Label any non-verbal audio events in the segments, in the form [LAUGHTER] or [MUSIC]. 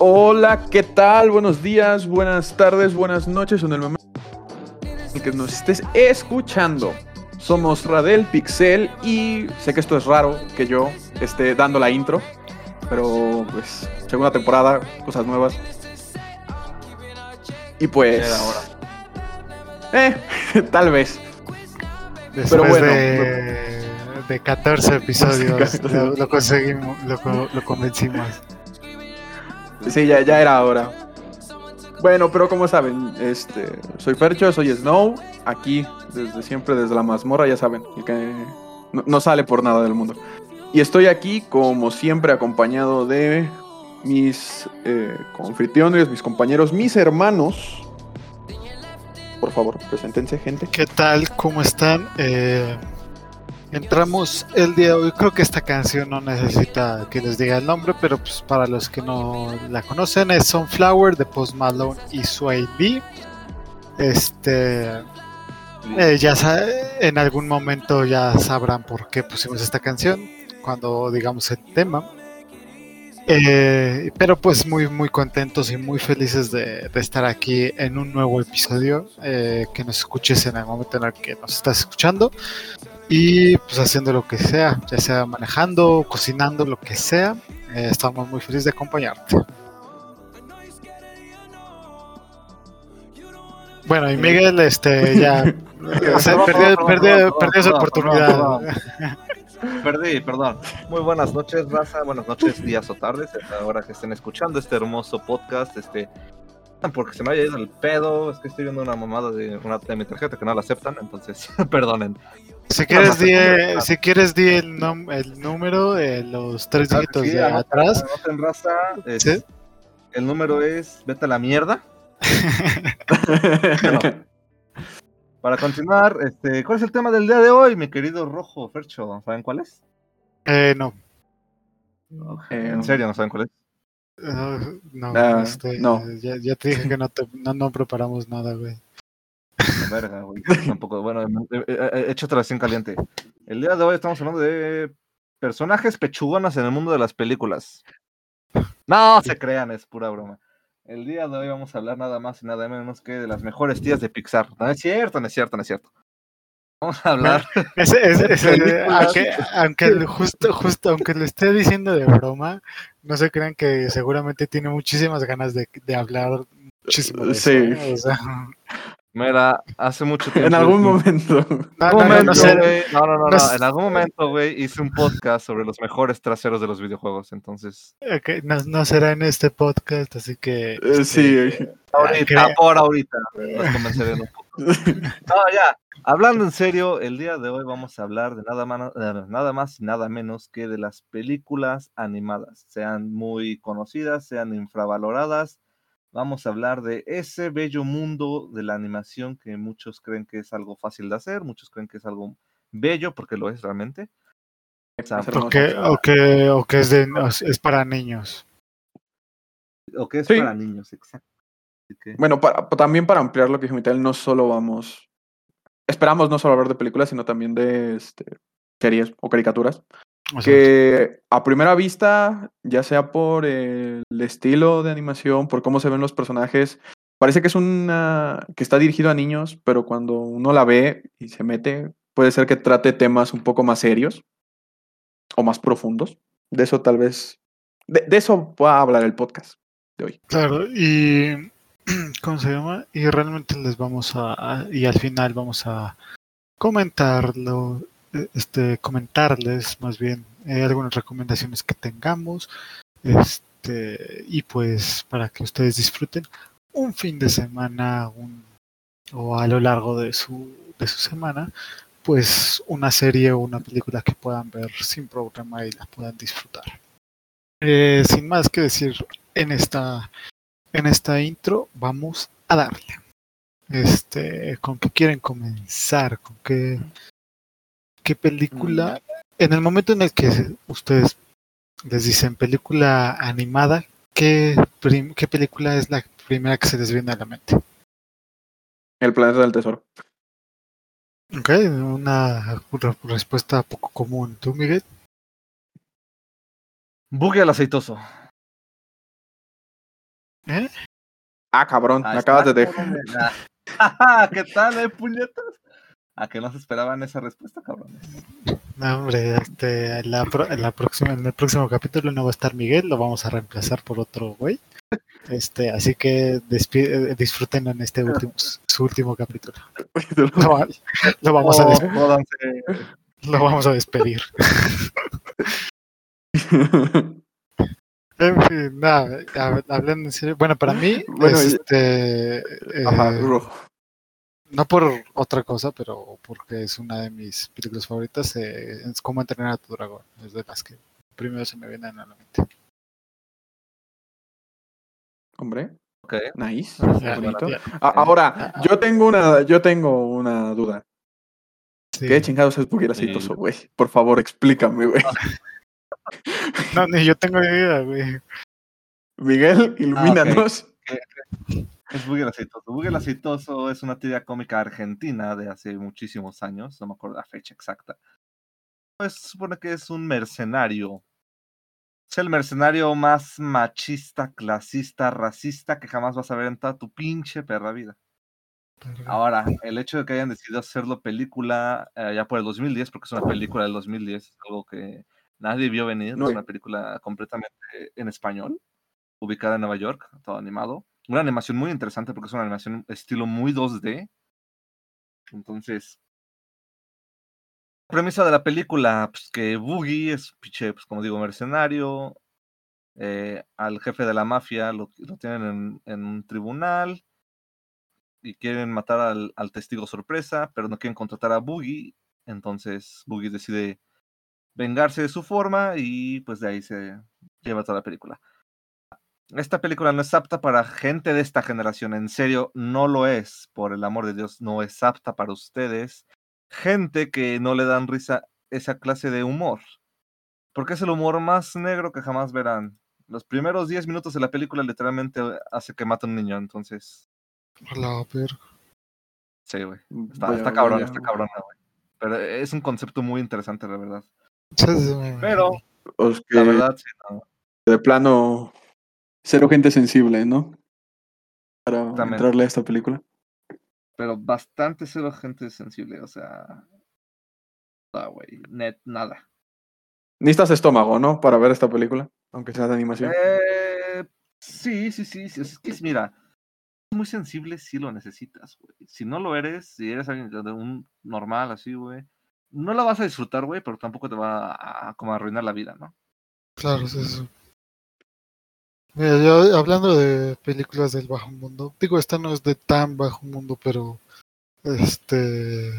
Hola, ¿qué tal? Buenos días, buenas tardes, buenas noches, en el momento en que nos estés escuchando. Somos Radel Pixel y sé que esto es raro que yo esté dando la intro, pero pues segunda temporada, cosas nuevas. Y pues Eh, [LAUGHS] tal vez. Después Pero bueno, de, de 14 episodios [LAUGHS] lo, lo conseguimos, lo, lo convencimos. Sí, ya, ya era hora. Bueno, pero como saben, este, soy Fercho, soy Snow, aquí desde siempre, desde la mazmorra, ya saben, el que no, sale por nada del mundo. Y estoy aquí, como siempre, acompañado de mis eh, confitriones, mis compañeros, mis hermanos. Por favor, preséntense, gente. ¿Qué tal? ¿Cómo están? Eh, entramos el día de hoy. Creo que esta canción no necesita que les diga el nombre, pero pues para los que no la conocen, es Sunflower de Post Malone y Sway Lee. Este. eh, ya en algún momento ya sabrán por qué pusimos esta canción cuando digamos el tema. Eh, pero pues muy muy contentos y muy felices de, de estar aquí en un nuevo episodio. eh, que nos escuches en el momento en el que nos estás escuchando y pues haciendo lo que sea, ya sea manejando, cocinando, lo que sea. eh, estamos muy felices de acompañarte. Bueno, y Miguel, este, ya [LAUGHS] o sea, Perdón, perdió, perdió- perdió su oportunidad. [LAUGHS] Perdí, perdón. Muy buenas noches, raza. Buenas noches, días o tardes. A la hora que estén escuchando este hermoso podcast, este. Porque se me haya ido el pedo. Es que estoy viendo una mamada de, una, de mi tarjeta que no la aceptan. Entonces, [LAUGHS] perdonen. Si quieres, di, comer. si quieres di el, nom- el número, de los tres Claro que dígitos sí, de anoten- atrás. anoten, raza. Es- ¿Sí? El número es. Vete a la mierda. [LAUGHS] Bueno, para continuar, este, ¿cuál es el tema del día de hoy, mi querido Rojo Fercho? ¿Saben cuál es? Eh, no. Eh, En serio, ¿no saben cuál es? Uh, no, Ah, este, no. Ya, ya te dije que no, te- no, no preparamos nada, güey. La Verga, güey. Tampoco, bueno, eh, eh, eh, échate recién caliente. El día de hoy estamos hablando de personajes pechugonas en el mundo de las películas. No se crean, es pura broma. El día de hoy vamos a hablar nada más y nada menos que de las mejores tías de Pixar. No es cierto, no es cierto, no es cierto. Vamos a hablar. Ese- ese- ese- Películas. aunque, aunque justo, justo, aunque lo esté diciendo de broma, no se crean que seguramente tiene muchísimas ganas de, de hablar muchísimo de eso, Sí. ¿eh? O sea, Mira, hace mucho tiempo. en algún momento. no, no, no, no sé. En algún momento, güey, hice un podcast sobre los mejores traseros de los videojuegos. Entonces, Ok, no, no será en este podcast, así que. Eh, este, sí. ahorita, por ahorita, los convenceré un [LAUGHS] poco. No, ya. Hablando en serio, el día de hoy vamos a hablar de nada más, nada más y nada menos que de las películas animadas, sean muy conocidas, sean infravaloradas. Vamos a hablar de ese bello mundo de la animación que muchos creen que es algo fácil de hacer, muchos creen que es algo bello, porque lo es realmente. O que, o que, o que es, de, es para niños. o que es Sí. para niños, exacto. Bueno, para- también para ampliar lo que dijo Mitel, no solo vamos. Esperamos no solo hablar de películas, sino también de este, series o caricaturas. Que a primera vista, ya sea por el estilo de animación, por cómo se ven los personajes, parece que es una. que está dirigido a niños, pero cuando uno la ve y se mete, puede ser que trate temas un poco más serios o más profundos. De eso tal vez. De, de eso va a hablar el podcast de hoy. Claro, y [CLEARS THROAT] ¿cómo se llama? Y realmente les vamos a, y al final vamos a comentarlo, eh, este, comentarles más bien eh, algunas recomendaciones que tengamos, este, y pues para que ustedes disfruten un fin de semana, un, o a lo largo de su, de su semana, pues una serie o una película que puedan ver sin problema y la puedan disfrutar. Eh, sin más que decir en esta en esta intro vamos a darle. Este, ¿con qué quieren comenzar? ¿Con qué, qué película? En el momento en el que ustedes les dicen película animada, ¿qué, prim- ¿qué película es la primera que se les viene a la mente? El planeta del tesoro. Ok, una re- respuesta poco común. ¿Tú, Miguel? Buggy al aceitoso. ¿Eh? Ah, cabrón, Ahí me acabas de dejar. Ah, [LAUGHS] ¿Qué tal, eh, puñetas? ¿A que no se esperaban esa respuesta, cabrón? No, hombre, este, en la, pro- en la próxima, en el próximo capítulo no va a estar Miguel, lo vamos a reemplazar por otro güey. Este, así que eh, disfruten en este último, su último capítulo. [LAUGHS] Lo, va- lo vamos a Oh, lo vamos a despedir. [LAUGHS] En fin, nada, hab- hablando en serio. Bueno, para mí, [LAUGHS] Bueno, y- este, Ajá, eh, rojo. no por otra cosa, pero porque es una de mis películas favoritas, eh, es como entrenar a tu dragón. Es de las que primero se me vienen a la mente. Hombre, Ok. nice. Ya, bonito. ya, A- Ahora, yo tengo una, yo tengo una duda. sí. ¿Qué chingados es Buggy el aceitoso, güey? Por favor, explícame, güey. [LAUGHS] No, ni yo tengo idea, güey. Miguel, ilumínanos. Es Buggy el aceitoso. Buggy el aceitoso es una tira cómica argentina de hace muchísimos años, no me acuerdo la fecha exacta. Pues se supone que es un mercenario. Es el mercenario más machista, clasista, racista que jamás vas a ver en toda tu pinche perra vida. Ahora, el hecho de que hayan decidido hacerlo película eh, ya por el 2010, porque es una película del 2010, es algo que nadie vio venir, No. es una película completamente en español, ubicada en Nueva York, todo animado. Una animación muy interesante porque es una animación estilo muy 2D. Entonces, la premisa de la película, pues que Boogie es, pinche, pues como digo, mercenario. eh, al jefe de la mafia lo, lo tienen en, en un tribunal y quieren matar al, al testigo sorpresa, pero no quieren contratar a Boogie. Entonces Boogie decide vengarse de su forma y pues de ahí se lleva toda la película. Esta película no es apta para gente de esta generación, en serio, no lo es, por el amor de Dios, no es apta para ustedes. Gente que no le dan risa esa clase de humor, porque es el humor más negro que jamás verán. Los primeros 10 minutos de la película literalmente hace que mate a un niño, entonces A la verga. Sí, güey. Está, está cabrón, está cabrón, güey. Pero es un concepto muy interesante, la verdad. Pero. Os que la verdad, sí, no. de plano, cero gente sensible, ¿no? Para entrarle a esta película. Pero bastante cero gente sensible, o sea. Ah, güey. Net, nada. Necesitas estómago, ¿no? Para ver esta película, aunque sea de animación. Eh, sí, sí, sí, sí. Es que, mira, muy sensible si lo necesitas, güey. Si no lo eres, si eres alguien de un normal así, güey, no la vas a disfrutar, güey, pero tampoco te va a, como a arruinar la vida, ¿no? Claro, es eso. Mira, yo hablando de películas del bajo mundo, digo, esta no es de tan bajo mundo, pero este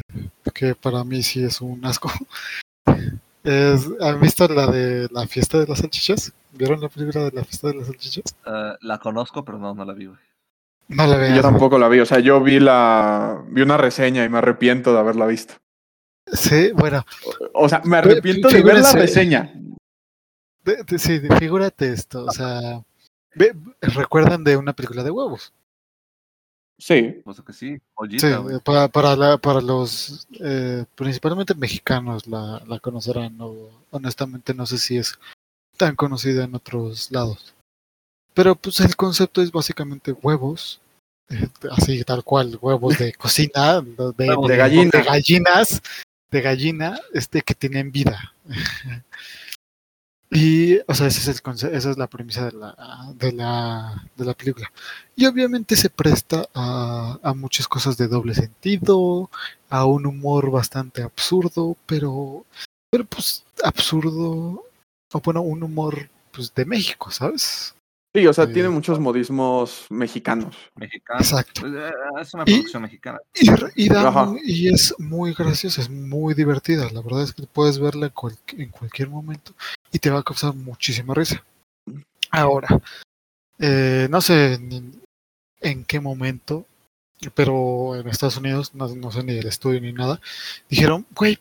que para mí sí es un asco. [LAUGHS] Es, ¿Han visto la de la fiesta de las salchichas? ¿Vieron la película de la fiesta de las salchichas? Eh, la conozco, pero no, no la vi, güey. No la vean. Yo tampoco la vi, o sea, yo vi la vi una reseña y me arrepiento de haberla visto. Sí, bueno, O sea, me arrepiento de ver la reseña. de- de- sí, de- figúrate esto, o sea, ve- recuerdan de una película de huevos. Sí. Pues que sí, Sí, ollita, eh, para, para, la- para los eh, principalmente mexicanos la, la conocerán. No, honestamente no sé si es tan conocida en otros lados. Pero pues el concepto es básicamente huevos, eh, así tal cual, huevos de cocina, de, de- Huevos de de- gallina. de gallinas, de gallina, este que tienen vida. [LAUGHS] Y, o sea, ese es el esa es la premisa de la, de la, de la película. Y obviamente se presta a, a muchas cosas de doble sentido, a un humor bastante absurdo, pero, pero pues absurdo, o bueno, un humor pues de México, ¿sabes? Sí, o sea, tiene muchos modismos mexicanos. Mexicano. Exacto. Pues, eh, es una Y- producción mexicana. Y, r- y es muy graciosa, es muy divertida. La verdad es que puedes verla en, cual- en cualquier momento y te va a causar muchísima risa. Ahora, eh, no sé ni en qué momento, pero en Estados Unidos, no, no sé ni el estudio ni nada, dijeron, güey,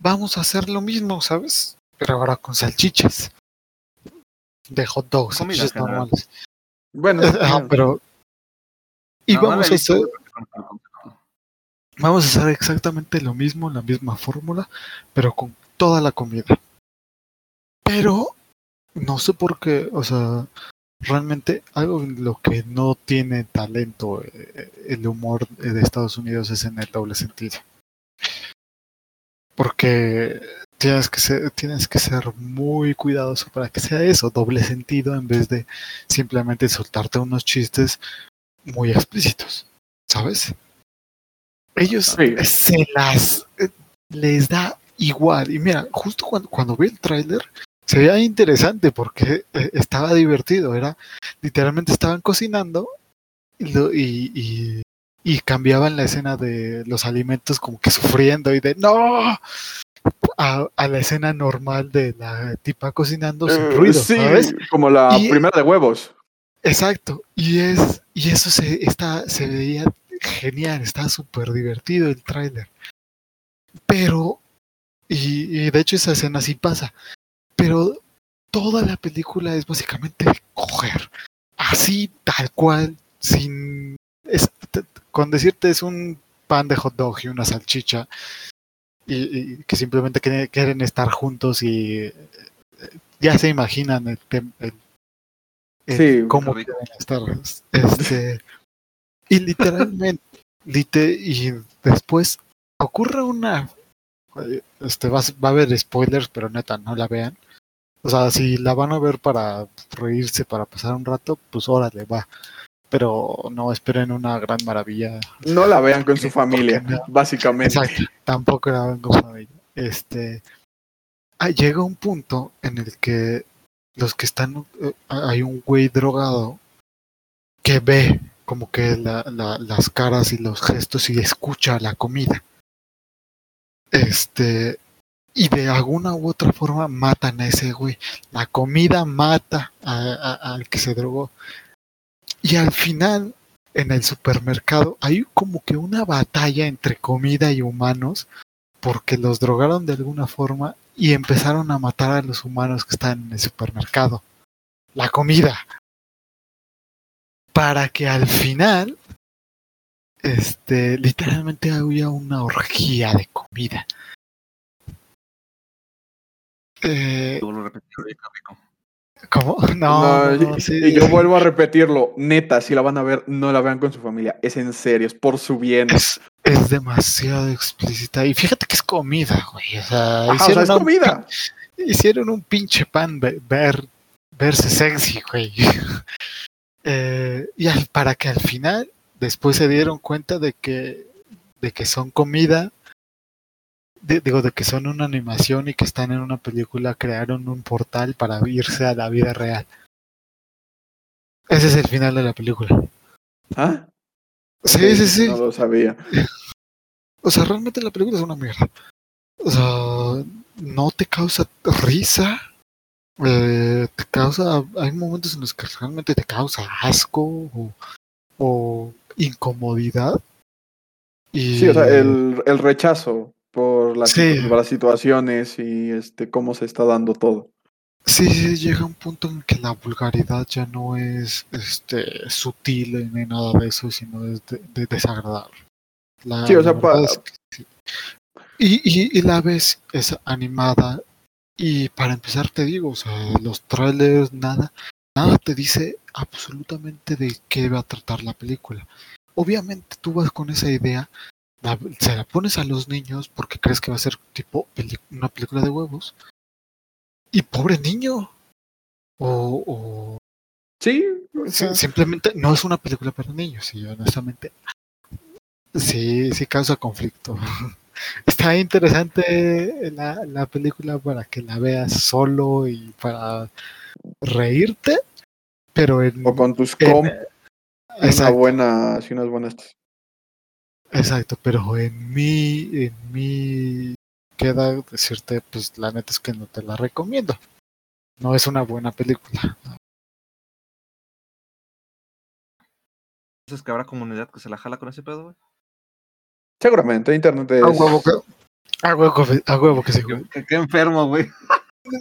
vamos a hacer lo mismo, ¿sabes? Pero ahora con salchichas. De hot dogs, Comida salchichas en general. normales. Bueno, Ajá, pero y No, vamos a hacer vamos a hacer exactamente lo mismo, la misma fórmula, pero con toda la comida. Pero no sé por qué, o sea, realmente algo en lo que no tiene talento eh, el humor de Estados Unidos es en el doble sentido. Porque tienes que ser, tienes que ser muy cuidadoso para que sea eso, doble sentido, en vez de simplemente soltarte unos chistes muy explícitos, ¿sabes? Ellos Sí. se las eh, les da igual. Y mira, justo cuando, cuando vi el tráiler, se veía interesante porque eh, estaba divertido. Era literalmente estaban cocinando y, y- y cambiaban la escena de los alimentos como que sufriendo y de no a, a la escena normal de la tipa cocinando sin eh, ruido, sí, ¿sabes? como la Y- primera de huevos. Exacto, y es y eso se está se veía genial, estaba súper divertido el tráiler. Pero y, y de hecho esa escena sí pasa, pero toda la película es básicamente coger así tal cual sin es- con decirte es un pan de hot dog y una salchicha y, y que simplemente quieren, quieren estar juntos y eh, ya se imaginan el, el- el Sí, cómo quieren estar este y literalmente [LAUGHS] lite- y después ocurre una este va, a- va a haber spoilers pero neta no la vean. O sea si la van a ver para reírse para pasar un rato pues órale va pero no esperen una gran maravilla No la vean con [LAUGHS] su familia, no. básicamente. Exacto, tampoco la ven con familia. Este, ah, llega un punto en el que los que están, eh, hay un güey drogado que ve como que la- la- las caras y los gestos y escucha la comida. Este, y de alguna u otra forma matan a ese güey. La comida mata al que se drogó. Y al final, en el supermercado, hay como que una batalla entre comida y humanos, porque los drogaron de alguna forma y empezaron a matar a los humanos que están en el supermercado. La comida. Para que al final, este, literalmente había una orgía de comida. Eh, ¿Cómo? [LAUGHS] No, No, no, no, y- sí. y yo vuelvo a repetirlo, neta, si la van a ver, no la vean con su familia, es en serio, es por su bien. es, es demasiado explícita. Y fíjate que es comida, güey. O sea, Ajá, o sea, hicieron, es un comida. pin- hicieron un pinche pan ve- ver, verse sexy, güey. [LAUGHS] Eh, y al- para que al final, después se dieron cuenta de que, de que son comida. De- digo, de que son una animación y que están en una película, crearon un portal para irse a la vida real. Ese es el final de la película. ¿Ah? Sí, sí, sí. No lo sabía. [LAUGHS] O sea, realmente la película es una mierda. O sea, no te causa risa. eh, te causa. Hay momentos en los que realmente te causa asco o, o incomodidad. Y, Sí, o sea, el, el rechazo por las, Sí. por las situaciones y este cómo se está dando todo. Sí, sí, llega un punto en que la vulgaridad ya no es este sutil ni nada de eso, sino es de, de desagradable. La- Sí, o sea, la verdad pa- es que sí. y, y, y la ves es animada y para empezar te digo, o sea, los trailers, nada, nada te dice absolutamente de qué va a tratar la película. Obviamente tú vas con esa idea, la- se la pones a los niños porque crees que va a ser tipo peli- una película de huevos. Y pobre niño. O, o Sí, o si- sea, simplemente no es una película para niños y honestamente sí, sí causa conflicto. [LAUGHS] Está interesante la, la película para que la veas solo y para reírte, pero en, o con tus comp, una buena, sí, unas buenas. Exacto, pero en mí, en mí queda decirte, pues la neta es que no te la recomiendo. No es una buena película. Entonces que habrá comunidad que se la jala con ese pedo, güey. Seguramente, internet es... A huevo que, a huevo, a huevo que sí, güey. Qué, qué enfermo, güey.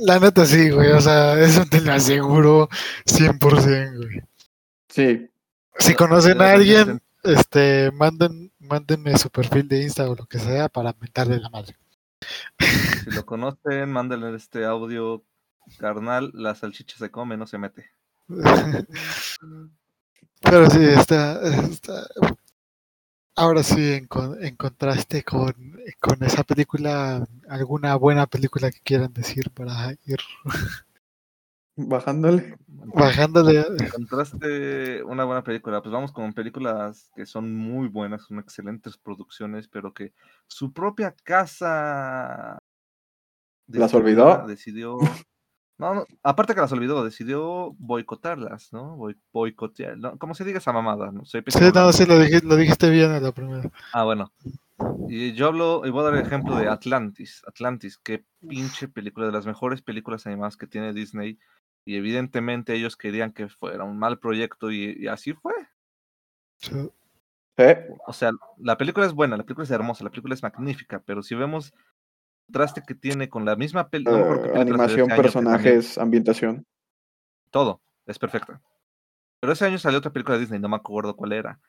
La neta sí, güey. O sea, eso te lo aseguro 100%, güey. Sí. Si conocen a alguien, este, manden, mándenme su perfil de Insta o lo que sea para mentarle la madre. Si lo conocen, mándenle este audio carnal, la salchicha se come, no se mete. [LAUGHS] Pero sí, está, está- ahora sí, en, con- en contraste con, con esa película, alguna buena película que quieran decir para ir Bajándole. bajándole. Encontraste una buena película. Pues vamos con películas que son muy buenas, son excelentes producciones, pero que su propia casa ¿Las olvidó? Decidió. [LAUGHS] No, no, aparte que las olvidó, decidió boicotarlas, ¿no? Boi- boicotear. ¿no? ¿Cómo se diga esa mamada? No sé. Sí, no, sí, lo dijiste, lo dijiste bien en la primera. Ah, bueno. Y yo hablo, y voy a dar el ejemplo de Atlantis. Atlantis, qué pinche película, de las mejores películas animadas que tiene Disney. Y evidentemente ellos querían que fuera un mal proyecto y, y así fue. Sí. O sea, la película es buena, la película es hermosa, la película es magnífica, pero si vemos el traste que tiene con la misma Eh, película animación, año, también- personajes, ambientación. todo, es perfecta. Pero ese año salió otra película de Disney, no me acuerdo cuál era.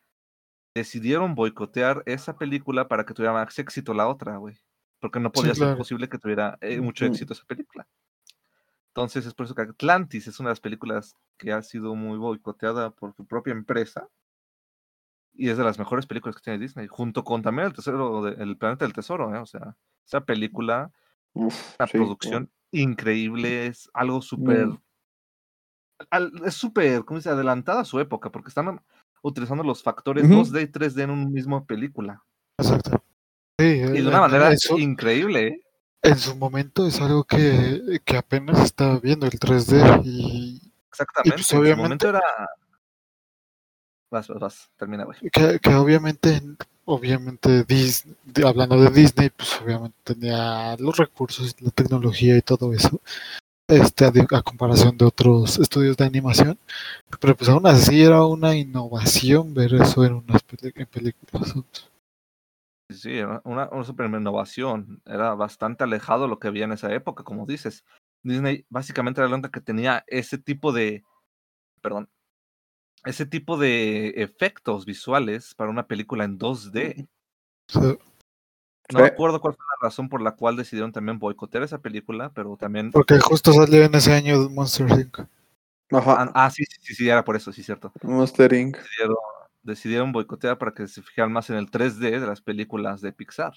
Decidieron boicotear esa película para que tuviera más éxito la otra, güey. Porque no podía ser claro. posible que tuviera eh, mucho éxito esa película. Entonces es por eso que Atlantis es una de las películas que ha sido muy boicoteada por su propia empresa. Y es de las mejores películas que tiene Disney, junto con también el tesoro de- el planeta del tesoro, ¿eh? O sea, esa película Uf, una sí, producción increíble, es algo súper. Mm. Es súper, ¿cómo dice? Adelantada a su época, porque están utilizando los factores Ujú. 2D y 3D en una misma película. Exacto. Sí, Y de eh, una manera en su, increíble, ¿eh? En su momento es algo que, que apenas estaba viendo el 3D y Exactamente. pues, en su obviamente- momento era. Vas, vas, vas, termina, güey. que, que obviamente, obviamente Disney, hablando de Disney, pues obviamente tenía los recursos, la tecnología y todo eso, este, a, comparación de otros estudios de animación, pero pues aún así era una innovación ver eso en unas en películas. Sí, Sí, era una, una super innovación. Era bastante alejado de lo que había en esa época, como dices. Disney básicamente era la única que tenía ese tipo de. Perdón. Ese tipo de efectos visuales para una película en 2D. O sea, No Sí. recuerdo cuál fue la razón por la cual decidieron también boicotear esa película, pero también. porque justo salió en ese año Monster Inc. Ajá. Ah, ah, sí, sí, sí, sí, era por eso, sí, cierto. Monster Inc. Decidieron, decidieron boicotear para que se fijaran más en el 3D de las películas de Pixar.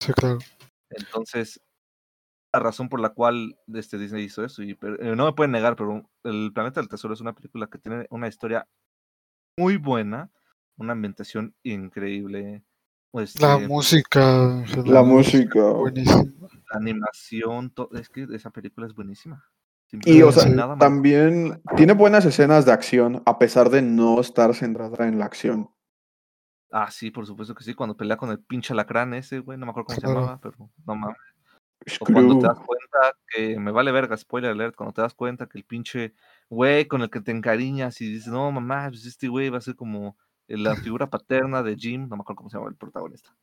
Sí, claro. Entonces, la razón por la cual este Disney hizo eso, y pero, eh, no me pueden negar, pero El Planeta del Tesoro es una película que tiene una historia muy buena, una ambientación increíble, pues, La eh, música, La música. buenísima. la animación, es que esa película es buenísima. Y, o sea, nada también tiene buenas escenas de acción, a pesar de no estar centrada en la acción. Ah, sí, por supuesto que sí, cuando pelea con el pinche alacrán ese, güey, no me acuerdo cómo se llamaba, pero no mames. O cuando te das cuenta que me vale verga, spoiler alert, cuando te das cuenta que el pinche güey con el que te encariñas y dices, no mamá, pues este güey va a ser como la figura paterna de Jim, no me acuerdo cómo se llama el protagonista.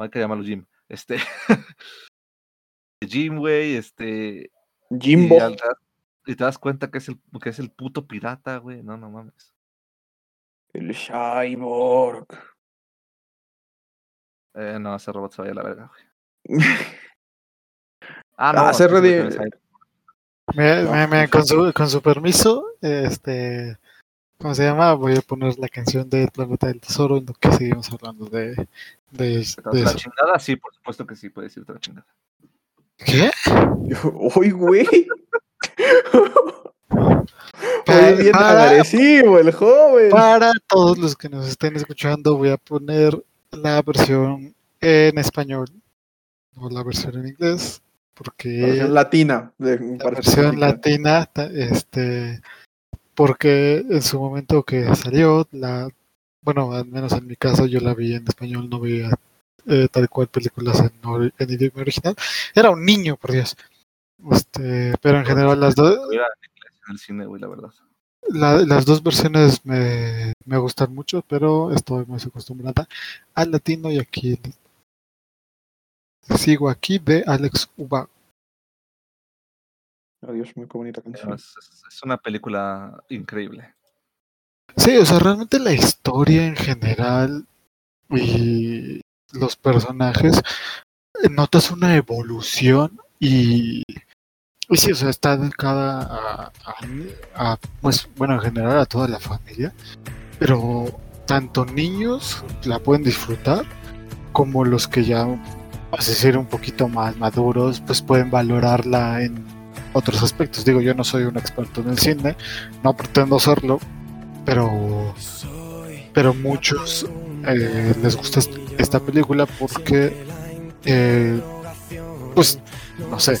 No hay que llamarlo Jim. Este. [LAUGHS] Jim, güey, este. Jimbo. Y, te das cuenta que es el, que es el puto pirata, güey. No, no mames. El Cyborg. Eh, no, ese robot se vaya a la verga, güey. [LAUGHS] Ah, Ah, se sí, sí, redi- sí, sí, sí. Me- No, me- me- con, su, con su permiso, este, ¿cómo se llama? Voy a poner la canción del Planeta del Tesoro en lo que seguimos hablando de, de, ¿Te vas de a la eso. chingada? Sí, por supuesto que sí, puedes irte a la chingada. ¿Qué? [LAUGHS] Uy, güey. Bien para- agresivo el joven. Para todos los que nos estén escuchando, voy a poner la versión en español, no la versión en inglés, porque Versión latina. de- la versión latina, este, porque en su momento que salió, la, bueno, al menos en mi caso yo la vi en español, no veía eh, tal cual películas en, ori- en idioma original. Era un niño, por Dios. Este, pero en general las dos, en el cine, güey, la verdad. la- las dos versiones me, me gustan mucho, pero estoy más acostumbrada al latino y aquí sigo aquí de Alex Uba. Adiós, muy bonita canción. Es, es- es una película increíble. Sí, o sea, realmente la historia en general y los personajes, notas una evolución y, y sí, o sea, está dedicada a, pues, bueno, en general a toda la familia, pero tanto niños la pueden disfrutar como los que ya, vas a decir, un poquito más maduros, pues pueden valorarla en otros aspectos. Digo, yo no soy un experto en el cine, no pretendo serlo, pero pero muchos eh, les gusta est- esta película porque eh, pues no sé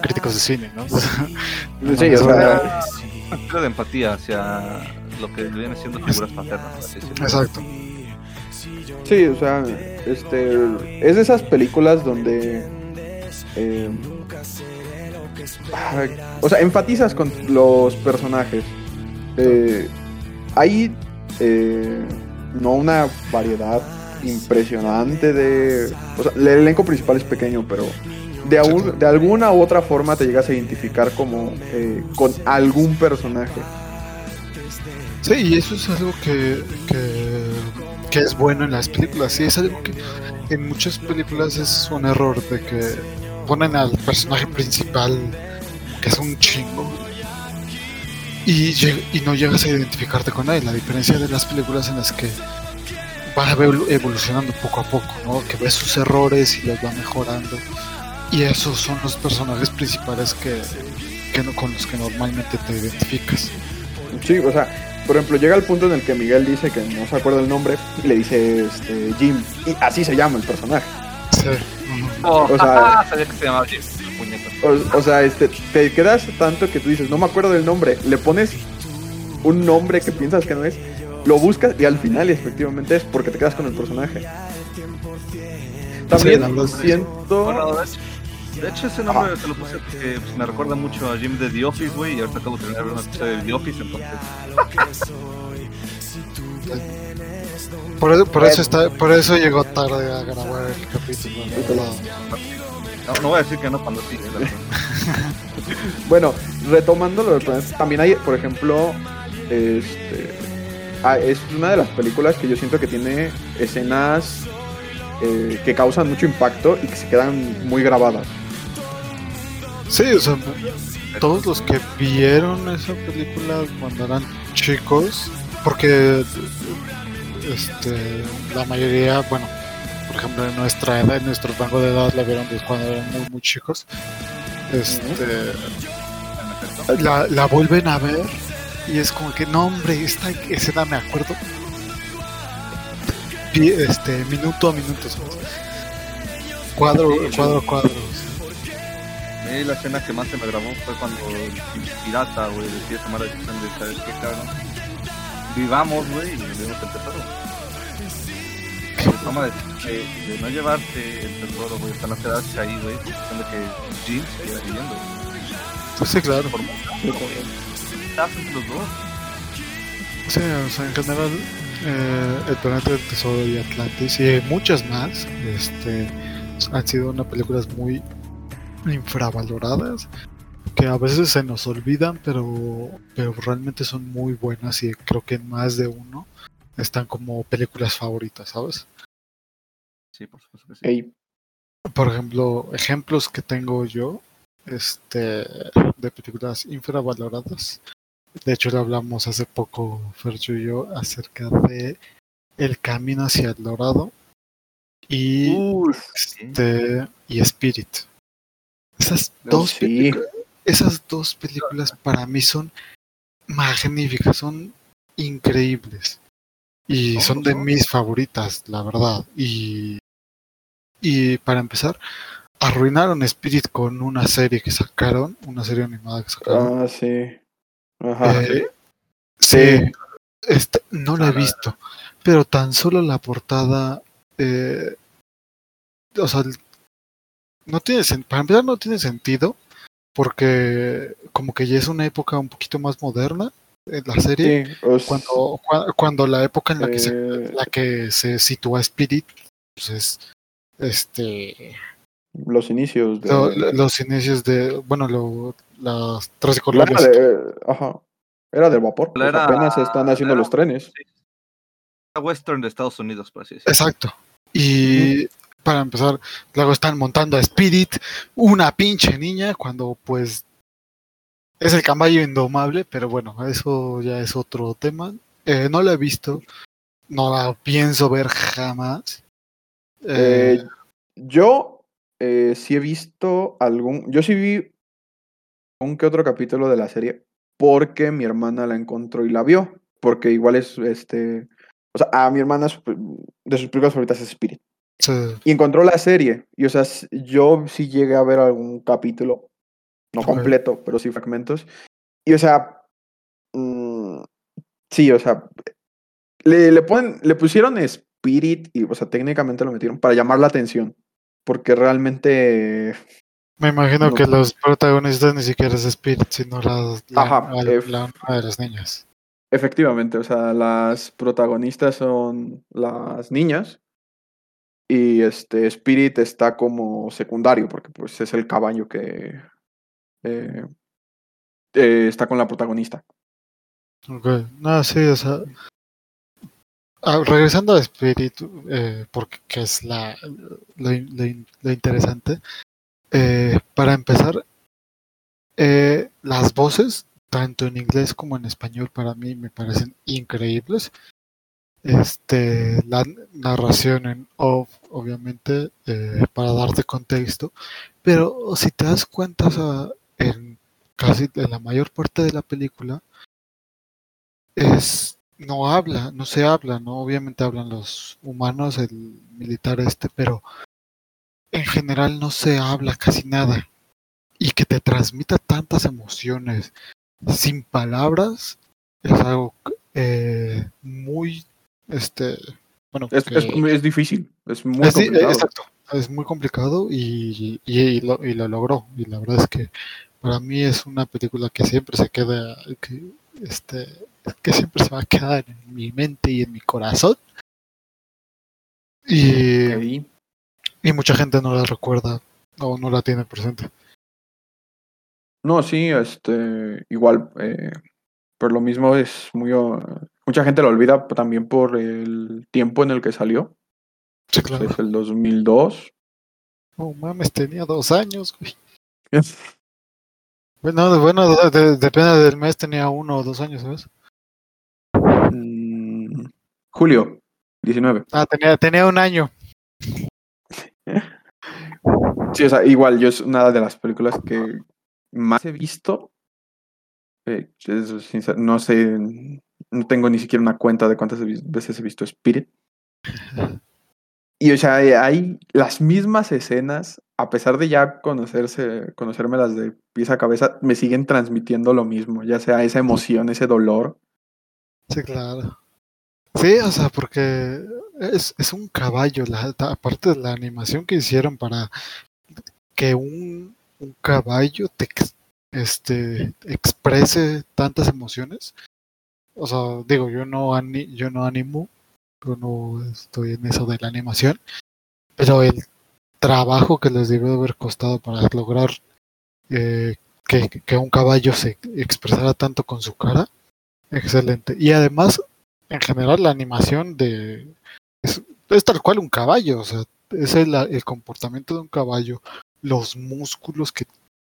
críticos de cine no [LAUGHS] Sí, o sea, de empatía hacia lo que vienen siendo figuras paternas. exacto sí, o sea, este, es de esas películas donde, eh, o sea, enfatizas con los personajes. Eh, hay eh, no una variedad impresionante de, o sea, el elenco principal es pequeño, pero de, algún- de alguna u otra forma te llegas a identificar como eh, con algún personaje. sí y eso es algo que, que que es bueno en las películas sí es algo que en muchas películas es un error de que ponen al personaje principal que es un chingo y, no llegas a identificarte con él, a diferencia de las películas en las que va evol- evolucionando poco a poco, ¿no? que ves sus errores y los va mejorando. Y esos son los personajes principales que, que no- con los que normalmente te identificas. Sí, o sea, por ejemplo, llega el punto en el que Miguel dice que no se acuerda el nombre y le dice este, Jim, y así se llama el personaje. Sí. Oh, O sea- [LAUGHS] sabía que se llamaba Jim, puñetas. O, o sea, este, te quedas tanto que tú dices, no me acuerdo del nombre, le pones un nombre que piensas que no es, lo buscas y al final efectivamente es porque te quedas con el personaje. También sí. siento... Bueno, de hecho- ese nombre se lo puse porque pues, me recuerda mucho a Jim de The Office, güey, y ahorita acabo de terminar un episodio de The Office, entonces... Por eso, por eso está, por eso llegó tarde a grabar el capítulo. No, no voy a decir que no cuando sí. [LAUGHS] Bueno, retomando lo del planeta, también hay, por ejemplo, este, ah, es una de las películas que yo siento que tiene escenas eh, que causan mucho impacto y que se quedan muy grabadas. Sí, o sea, todos los que vieron esa película cuando eran chicos, porque este, la mayoría, bueno, por ejemplo, en nuestra edad, en nuestro rango de edad la vieron desde cuando eran muy, muy chicos. Este, la, la vuelven a ver y es como que, no, hombre, esta escena me acuerdo. Este, minuto a minuto, ¿sabes? Cuadro, Sí, cuadro cuadro. La escena que más se me grabó fue cuando el pirata, güey, decide tomar la decisión de, ¿sabes qué, cabrón? Vivamos, güey, y vivimos el tesoro. De, de, de no llevarte el tesoro, güey, hasta no quedarse ahí, güey, de que Jim siguiera viviendo. Sí, claro. Por mucho, hacen los dos. Sí, o sea, en general, eh, El Planeta del Tesoro y Atlantis y muchas más este, han sido unas películas muy infravaloradas que a veces se nos olvidan, pero, pero realmente son muy buenas y creo que en más de uno están como películas favoritas, ¿sabes? Sí, por supuesto que sí. Ey, Por ejemplo, ejemplos que tengo yo este, de películas infravaloradas. De hecho, lo hablamos hace poco, Fercho y yo, acerca de El Camino hacia el Dorado y, este, y Spirit. Esas dos, sí. esas dos películas para mí son magníficas, son increíbles. Y son de mis favoritas, la verdad. Y, y para empezar, arruinaron Spirit con una serie que sacaron, una serie animada que sacaron. Ah, sí. Ajá. Eh, Sí. sí, este, no la he visto, pero tan solo la portada, eh, o sea, no tiene sen- para empezar no tiene sentido, porque como que ya es una época un poquito más moderna en la serie, Sí, o s- cuando, cua- cuando la época en la que se eh, la que se sitúa Spirit pues es este los inicios de... Lo- lo- los inicios de, bueno, lo, las tres Era colores. de, ajá, era del vapor. pues Era- apenas se están haciendo era- los trenes. Western de Estados Unidos, por así decirlo. Exacto. Y para empezar, luego están montando a Spirit, una pinche niña, cuando pues es el caballo indomable, pero bueno, eso ya es otro tema. Eh, no la he visto, no la pienso ver jamás. Eh, Eh, yo eh, sí he visto algún. Yo sí vi un que otro capítulo de la serie porque mi hermana la encontró y la vio. Porque igual es este. O sea, a mi hermana de sus películas favoritas es Spirit. sí, Y encontró la serie. Y o sea, yo sí llegué a ver algún capítulo. No completo, pero sí fragmentos. Y o sea. mm, sí, o sea. Le, le, ponen, le pusieron Spirit y, o sea, técnicamente lo metieron para llamar la atención. Porque realmente. me imagino no. que los protagonistas ni siquiera es Spirit, sino la, la, Ajá, la- eh, la- una de las niñas. Efectivamente, o sea, las protagonistas son las niñas. Y este Spirit está como secundario, porque pues es el caballo que eh, eh, está con la protagonista. Ok, No, sí, o sea. Ah, regresando a Spirit, eh, porque que es la, lo, lo in- lo interesante. eh, para empezar, eh, las voces, tanto en inglés como en español, para mí me parecen increíbles. Este, la narración en off, obviamente, para darte contexto. Pero si te das cuenta, en casi en la mayor parte de la película, es no habla, no se habla, no obviamente hablan los humanos, el militar este, pero en general no se habla casi nada. Y que te transmita tantas emociones sin palabras es algo eh, muy este bueno Es, que- es, es difícil, es muy es di- complicado. exacto, es muy complicado y, y, y lo, y lo logró. Y la verdad es que para mí es una película que siempre se queda, que, este, [LAUGHS] que siempre se va a quedar en mi mente y en mi corazón. Y, y mucha gente no la recuerda o no la tiene presente. No, sí, este, igual, eh, por lo mismo es muy... mucha gente lo olvida también por el tiempo en el que salió. Sí, Pues, claro. Es el 2002. Oh, mames, tenía dos años, güey. [LAUGHS] Bueno, de- bueno de- de- depende del mes, tenía uno o dos años, ¿sabes? Julio, 19. Ah, tenía, tenía un año. Sí, o sea, igual yo es una de las películas que más he visto. Eh, no sé, no tengo ni siquiera una cuenta de cuántas veces he visto Spirit. Y o sea, eh, hay las mismas escenas, a pesar de ya conocerse, conocérmelas de pies a cabeza, me siguen transmitiendo lo mismo, ya sea esa emoción, ese dolor. Sí, claro. Sí, o sea, porque es, es un caballo, la, aparte de la animación que hicieron para que un, un caballo te este, exprese tantas emociones. O sea, digo, yo no, ani- yo no animo, yo no estoy en eso de la animación, pero el trabajo que les debió de haber costado para lograr eh, que, que un caballo se expresara tanto con su cara, excelente. Y además, en general, la animación de es, tal cual un caballo, o sea, es el, comportamiento de un caballo, los músculos que,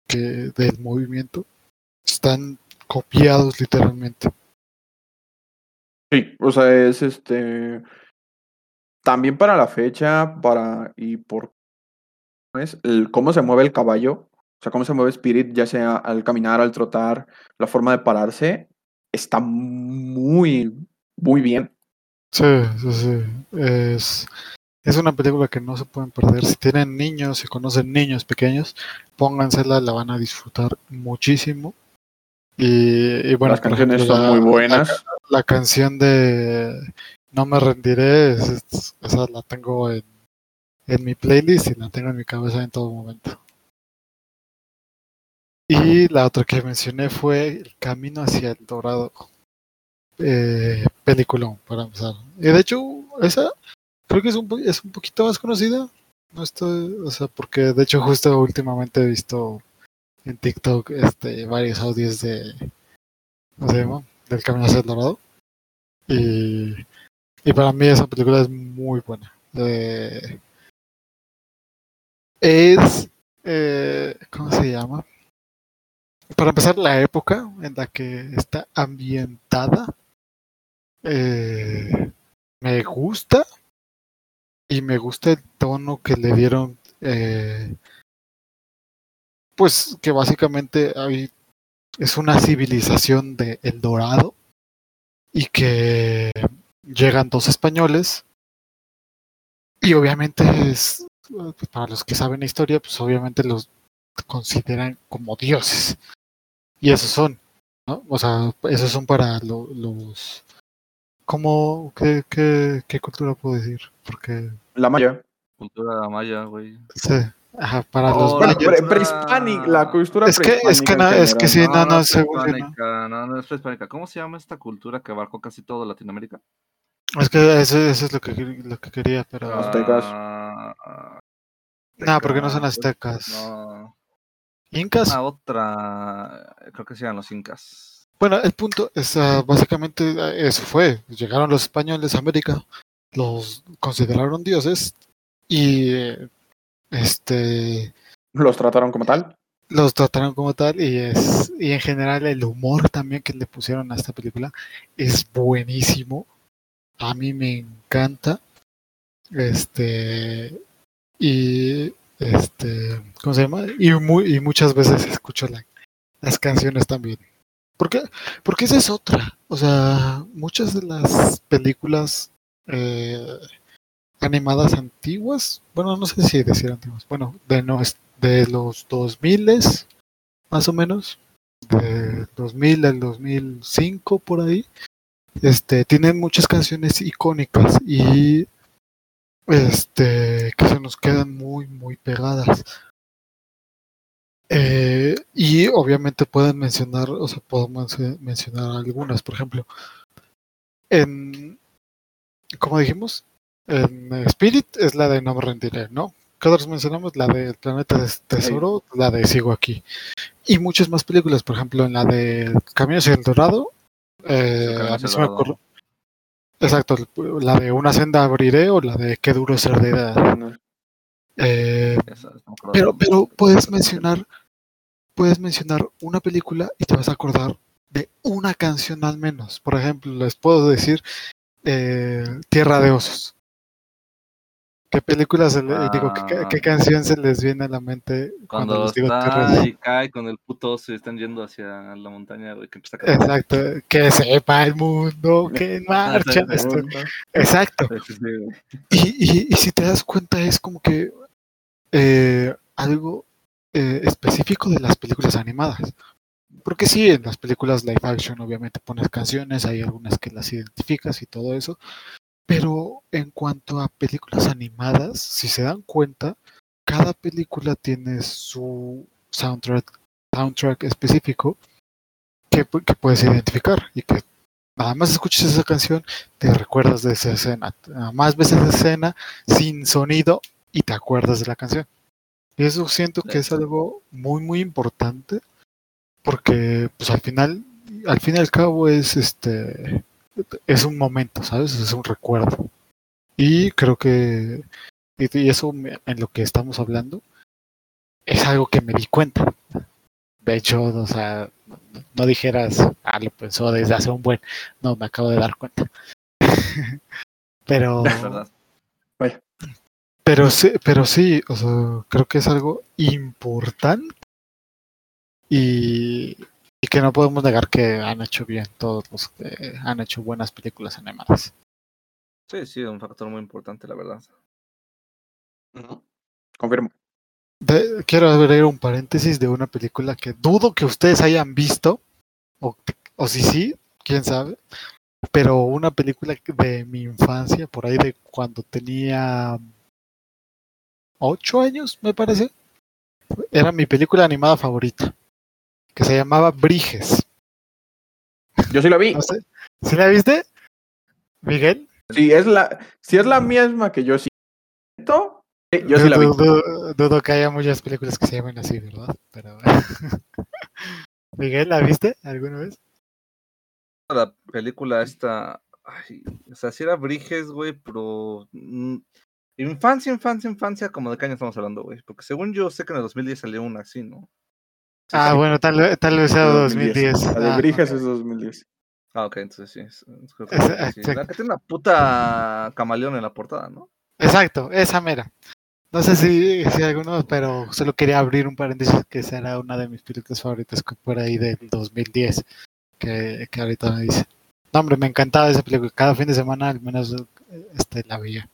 que del movimiento están copiados literalmente. Sí, o sea, es este. También para la fecha, para. y por. Es cómo se mueve el caballo, o sea, cómo se mueve Spirit, ya sea al caminar, al trotar, la forma de pararse, está muy, muy bien. Sí, sí, sí. Es, es una película que no se pueden perder. Si tienen niños, si conocen niños pequeños, póngansela, la van a disfrutar muchísimo. Y, y bueno, Las canciones ejemplo, son la- muy la- buenas. la canción de No me rendiré, es- es- esa la tengo en, en mi playlist y la tengo en mi cabeza en todo momento. Y la otra que mencioné fue El Camino hacia el Dorado. Eh, peliculón, para empezar. Y de hecho, esa creo que es un, es un poquito más conocida. No estoy, o sea, porque de hecho justo últimamente he visto en TikTok este varios audios de ¿cómo se llama? del Camino hacia el Dorado. Y, y para mí esa película es muy buena. Eh, es eh, ¿cómo se llama? Para empezar, la época en la que está ambientada eh, me gusta y me gusta el tono que le dieron eh, pues que básicamente es una civilización de El Dorado y que llegan dos españoles y obviamente es para los que saben la historia pues obviamente los consideran como dioses. Y esos son o sea esos son para lo, los ¿Cómo, qué, qué, qué cultura puedo decir? Porque... La maya. Cultura maya, güey. Sí. Ajá, para Oh, los la mayas. pre- prehispánica, la cultura Es que, es que, prehispánica no, es que sí, no, no, es prehispánica, no, no es prehispánica. ¿Cómo se llama esta cultura que abarcó casi todo Latinoamérica? Es que eso, eso es lo que, lo que quería, pero... Aztecas. Ah, no, porque no son aztecas, aztecas. No. ¿Incas? Ah, otra. Creo que sean los incas. Bueno, el punto es, ah, básicamente, ah, eso fue. Llegaron los españoles a América, los consideraron dioses y este Los trataron como tal. los trataron como tal y es y en general el humor también que le pusieron a esta película es buenísimo. A mí me encanta. Este y este cómo se llama y muy y muchas veces escucho la- las canciones también porque porque esa es otra. O sea muchas de las películas eh, animadas antiguas bueno no sé si decir antiguas bueno de no de los 2000 más o menos de 2000 al 2005 por ahí este tienen muchas canciones icónicas y este que se nos quedan muy muy pegadas Eh, y obviamente pueden mencionar o sea podemos eh, mencionar algunas por ejemplo en como dijimos en Spirit es la de No me rendiré no ¿Qué otras mencionamos? La del Planeta des- Tesoro, la de Sigo aquí. Y muchas más películas, por ejemplo, en la de Caminos hacia el Dorado. eh, a mí se me ocurre- Exacto, la de Una senda abriré o la de Qué duro es ser de edad. Eh, pero, pero puedes mencionar, puedes mencionar una película y te vas a acordar de una canción al menos. Por ejemplo, les puedo decir eh, Tierra de Osos. ¿Qué película se le, digo, ¿qué, qué canción se les viene a la mente cuando, Cuando les digo Tierra de está Osos? y cae con el puto oso y están yendo hacia la montaña, güey, que empieza a caer. Exacto, que sepa el mundo [LAUGHS] que en marcha. esto- Exacto. Y, y si te das cuenta es como que eh, algo eh, específico de las películas animadas. Porque sí, en las películas live action obviamente pones canciones, hay algunas que las identificas y todo eso. Pero en cuanto a películas animadas, si se dan cuenta, cada película tiene su soundtrack, soundtrack específico que, que puedes identificar y que nada más escuches esa canción, te recuerdas de esa escena. Más ves esa escena sin sonido y te acuerdas de la canción. Y eso siento que es algo muy, muy importante porque pues al final, al fin y al cabo es este, es un momento, ¿sabes? Es un recuerdo. Y creo que, y eso en lo que estamos hablando, es algo que me di cuenta. De hecho, o sea, no- dijeras, ah, lo pensó desde hace un buen. No, me acabo de dar cuenta. [LAUGHS] pero, Es verdad. Pero sí, pero sí, o sea, creo que es algo importante y, y que no podemos negar que han hecho bien todos los que han hecho buenas películas animadas. Sí, sí, un factor muy importante, la verdad. Confirmo. De- quiero abrir un paréntesis de una película que dudo que ustedes hayan visto, o, o si sí, quién sabe, pero una película de mi infancia, por ahí de cuando tenía ocho años, me parece, era mi película animada favorita, que se llamaba Briges. Yo sí la vi. No sé, ¿sí la viste? Miguel, Si es la, si es la misma que yo siento, Sí, yo sí la vi. Dudo, que haya muchas películas que se llamen así, ¿verdad? Pero. [LAUGHS] Miguel, ¿la viste alguna vez? La película esta. Ay, o sea, si era Briges, güey, pero. Infancia, infancia, infancia, como de qué año estamos hablando, güey. Porque según yo sé que en el 2010 salió una así, ¿no? Sí, Ah, sí. bueno, tal, vez- tal vez sea 2010. La de Ah, es 2010. Ah, ok, entonces sí. es- es- creo que Esa- sí, sí. La que tiene una puta camaleón en la portada, ¿no? Exacto, esa mera. No sé si, [LAUGHS] si alguno, pero solo quería abrir un paréntesis que será una de mis películas favoritas por ahí del 2010, que, que ahorita me dice. No, hombre, me encantaba esa película. Cada fin de semana al menos eh, este, la veía.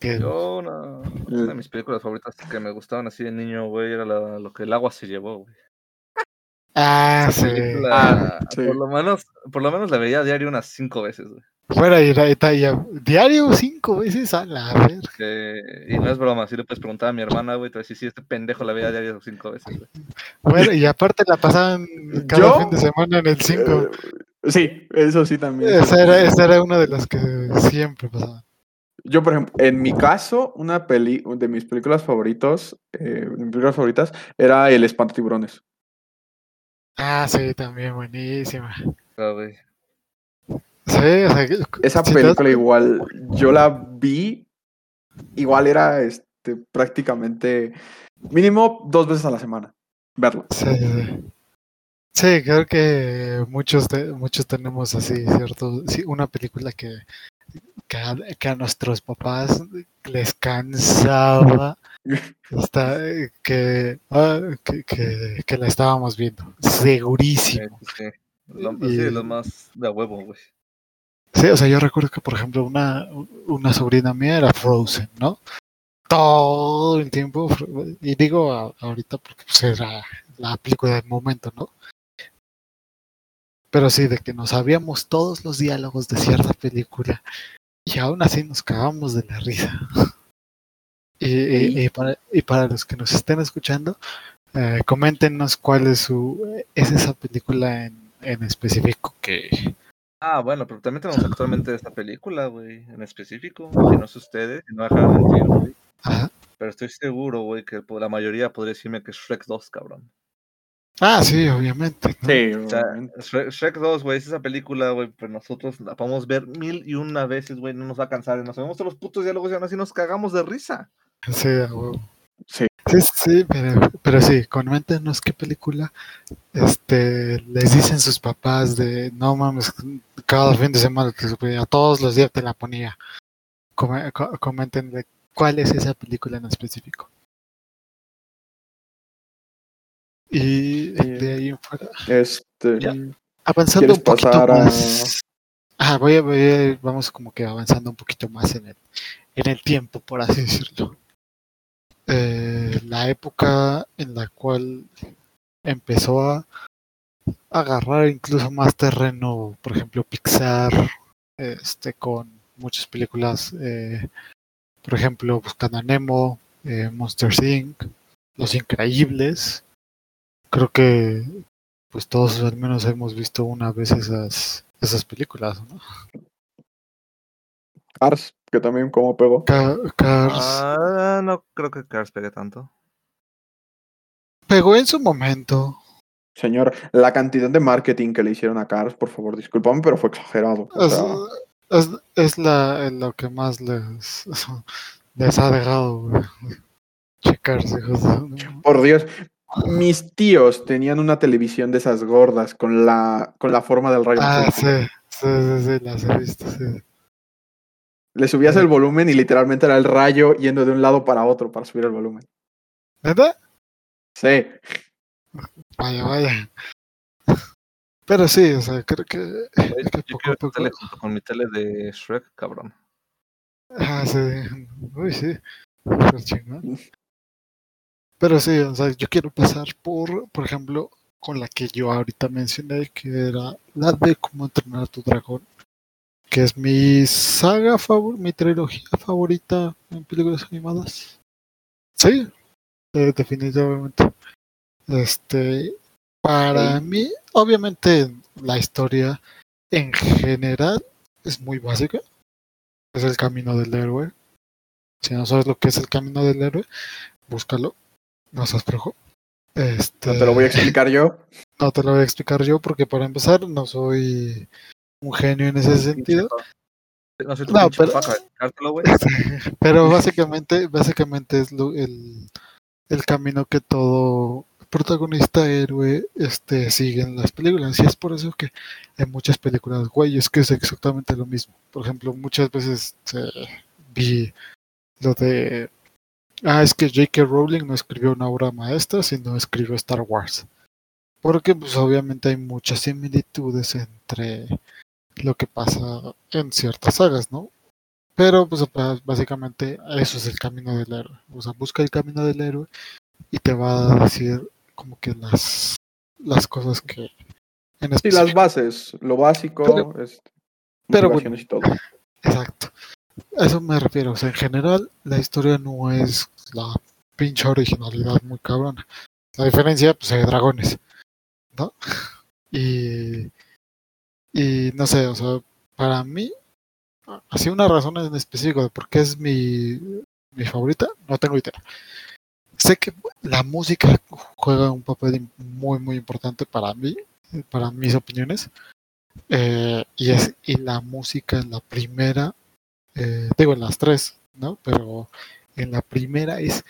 Yo, una, una de mis películas favoritas que me gustaban así de niño, güey, era la- lo que el agua se llevó, güey. ah, sí. Película, Ah, sí. Por lo menos, por lo menos la veía a diario unas cinco veces, güey. Fuera y ya. Diario cinco veces a la ver. Que- y no es broma, si le puedes preguntar a mi hermana, güey, te decir, sí, este pendejo la veía a diario cinco veces, güey. Bueno, y aparte la pasaban cada ¿Yo? fin de semana en el 5. Eh, sí, eso sí también. Esa era, esa era una de las que siempre pasaba. Yo, por ejemplo, en mi caso, una peli de mis películas favoritos, eh, de mis películas favoritas, era El Espantatiburones. Ah, sí, también buenísima. Ah. Sí, o sea, que- Esa si te película igual, yo la vi, igual era este, prácticamente mínimo dos veces a la semana, verla. Sí, sí. Sí, creo que muchos de- muchos tenemos así, ¿cierto? Sí, una película que, que, a, que a nuestros papás les cansaba esta- que, ah, que, que, que la estábamos viendo. Segurísimo. Sí, sí. Lo, pues sí, lo más de a huevo, güey. Sí, o sea, yo recuerdo que, por ejemplo, una, una sobrina mía era Frozen, ¿no? Todo el tiempo, y digo a- ahorita porque pues, era la película del momento, ¿no? Pero sí, de que nos sabíamos todos los diálogos de cierta película y aún así nos cagamos de la risa. [LAUGHS] Y, y- y para, y para los que nos estén escuchando, eh, coméntenos cuál es su es esa película en, en específico que, Ah, bueno, pero también tenemos actualmente esta película, güey, en específico. Y no sé ustedes, y no dejan mentir, güey. Ajá. Pero estoy seguro, güey, que por la mayoría podría decirme que es Shrek 2, cabrón. Ah, sí, obviamente. ¿no? Sí, O sea, obviamente. Shrek, Shrek 2, güey, es esa película, güey, pues nosotros la podemos ver mil y una veces, güey, no nos va a cansar. y Nos sabemos todos los putos diálogos y aún así nos cagamos de risa. Sí, a. Sí. Sí, sí, pero, pero sí, coméntenos qué película este, les dicen sus papás de no mames, cada fin de semana te suponía, todos los días te la ponía. Come- co- Coméntenle cuál es esa película en específico. Y de ahí en fuera, Este, Ya. avanzando ¿Quieres un poquito a- más. Ah, voy a, voy a- vamos como que avanzando un poquito más en el, en el tiempo, por así decirlo. Eh, la época en la cual empezó a agarrar incluso más terreno, por ejemplo, Pixar, este, con muchas películas, eh, por ejemplo, Buscando a Nemo, eh, Monster Inc., Los Increíbles. Creo que pues todos al menos hemos visto una vez esas, esas películas, ¿no? Cars, que también como pegó. Ca- Cars Ah, no creo que Cars pegue tanto. pegó en su momento. Señor, la cantidad de marketing que le hicieron a Cars, por favor, discúlpame, pero fue exagerado. O Es, sea, es, es la, lo que más les, [LAUGHS] les ha dejado güey. checarse, hijos de- por Dios. Mis tíos tenían una televisión de esas gordas con la, con la forma del rayo. Ah, sí, sí, sí, sí, las he visto, sí. Le subías el volumen y literalmente era el rayo yendo de un lado para otro para subir el volumen. ¿Verdad? Sí. Vaya, vaya. Pero sí, o sea, creo que, Yo poco poco. tele junto con mi tele de Shrek, cabrón. Ah, sí. Uy, sí. Súper chingón. Pero sí, o sea, yo quiero pasar por, por ejemplo, con la que yo ahorita mencioné, que era la de cómo entrenar a tu dragón, que es mi saga favorita, mi trilogía favorita en películas animadas. Sí, eh, definitivamente. Este, para mí, obviamente, la historia en general es muy básica. Es el camino del héroe. Si no sabes lo que es el camino del héroe, búscalo. No seas. Este, No te lo voy a explicar yo. [LAUGHS] no te lo voy a explicar yo porque para empezar no soy un genio en ese sentido. No soy tu No, pero-. [LAUGHS] Pero básicamente, básicamente es lo- el, el camino que todo protagonista héroe este, sigue en las películas. Y es por eso que en muchas películas, güey, es que es exactamente lo mismo. Por ejemplo, muchas veces eh, vi lo de. Ah, es que J.K. Rowling no escribió una obra maestra, sino escribió Star Wars. Porque, pues, obviamente hay muchas similitudes entre lo que pasa en ciertas sagas, ¿no? Pero, pues, básicamente, eso es el camino del héroe. O sea, busca el camino del héroe y te va a decir como que las, las cosas que en Sí, específico- las bases, lo básico, Pero- este, pero y todo. [LAUGHS] Exacto. A eso me refiero. O sea, en general, la historia no es la pinche originalidad muy cabrona. La diferencia, pues, hay dragones, ¿no? Y, y no sé, o sea, para mí, así una razón en específico de por qué es mi, mi favorita, no tengo idea. Sé que la música juega un papel muy, muy importante para mí, para mis opiniones. Eh, y, es, y la música en la primera, eh, digo en las tres, ¿no? Pero en la primera es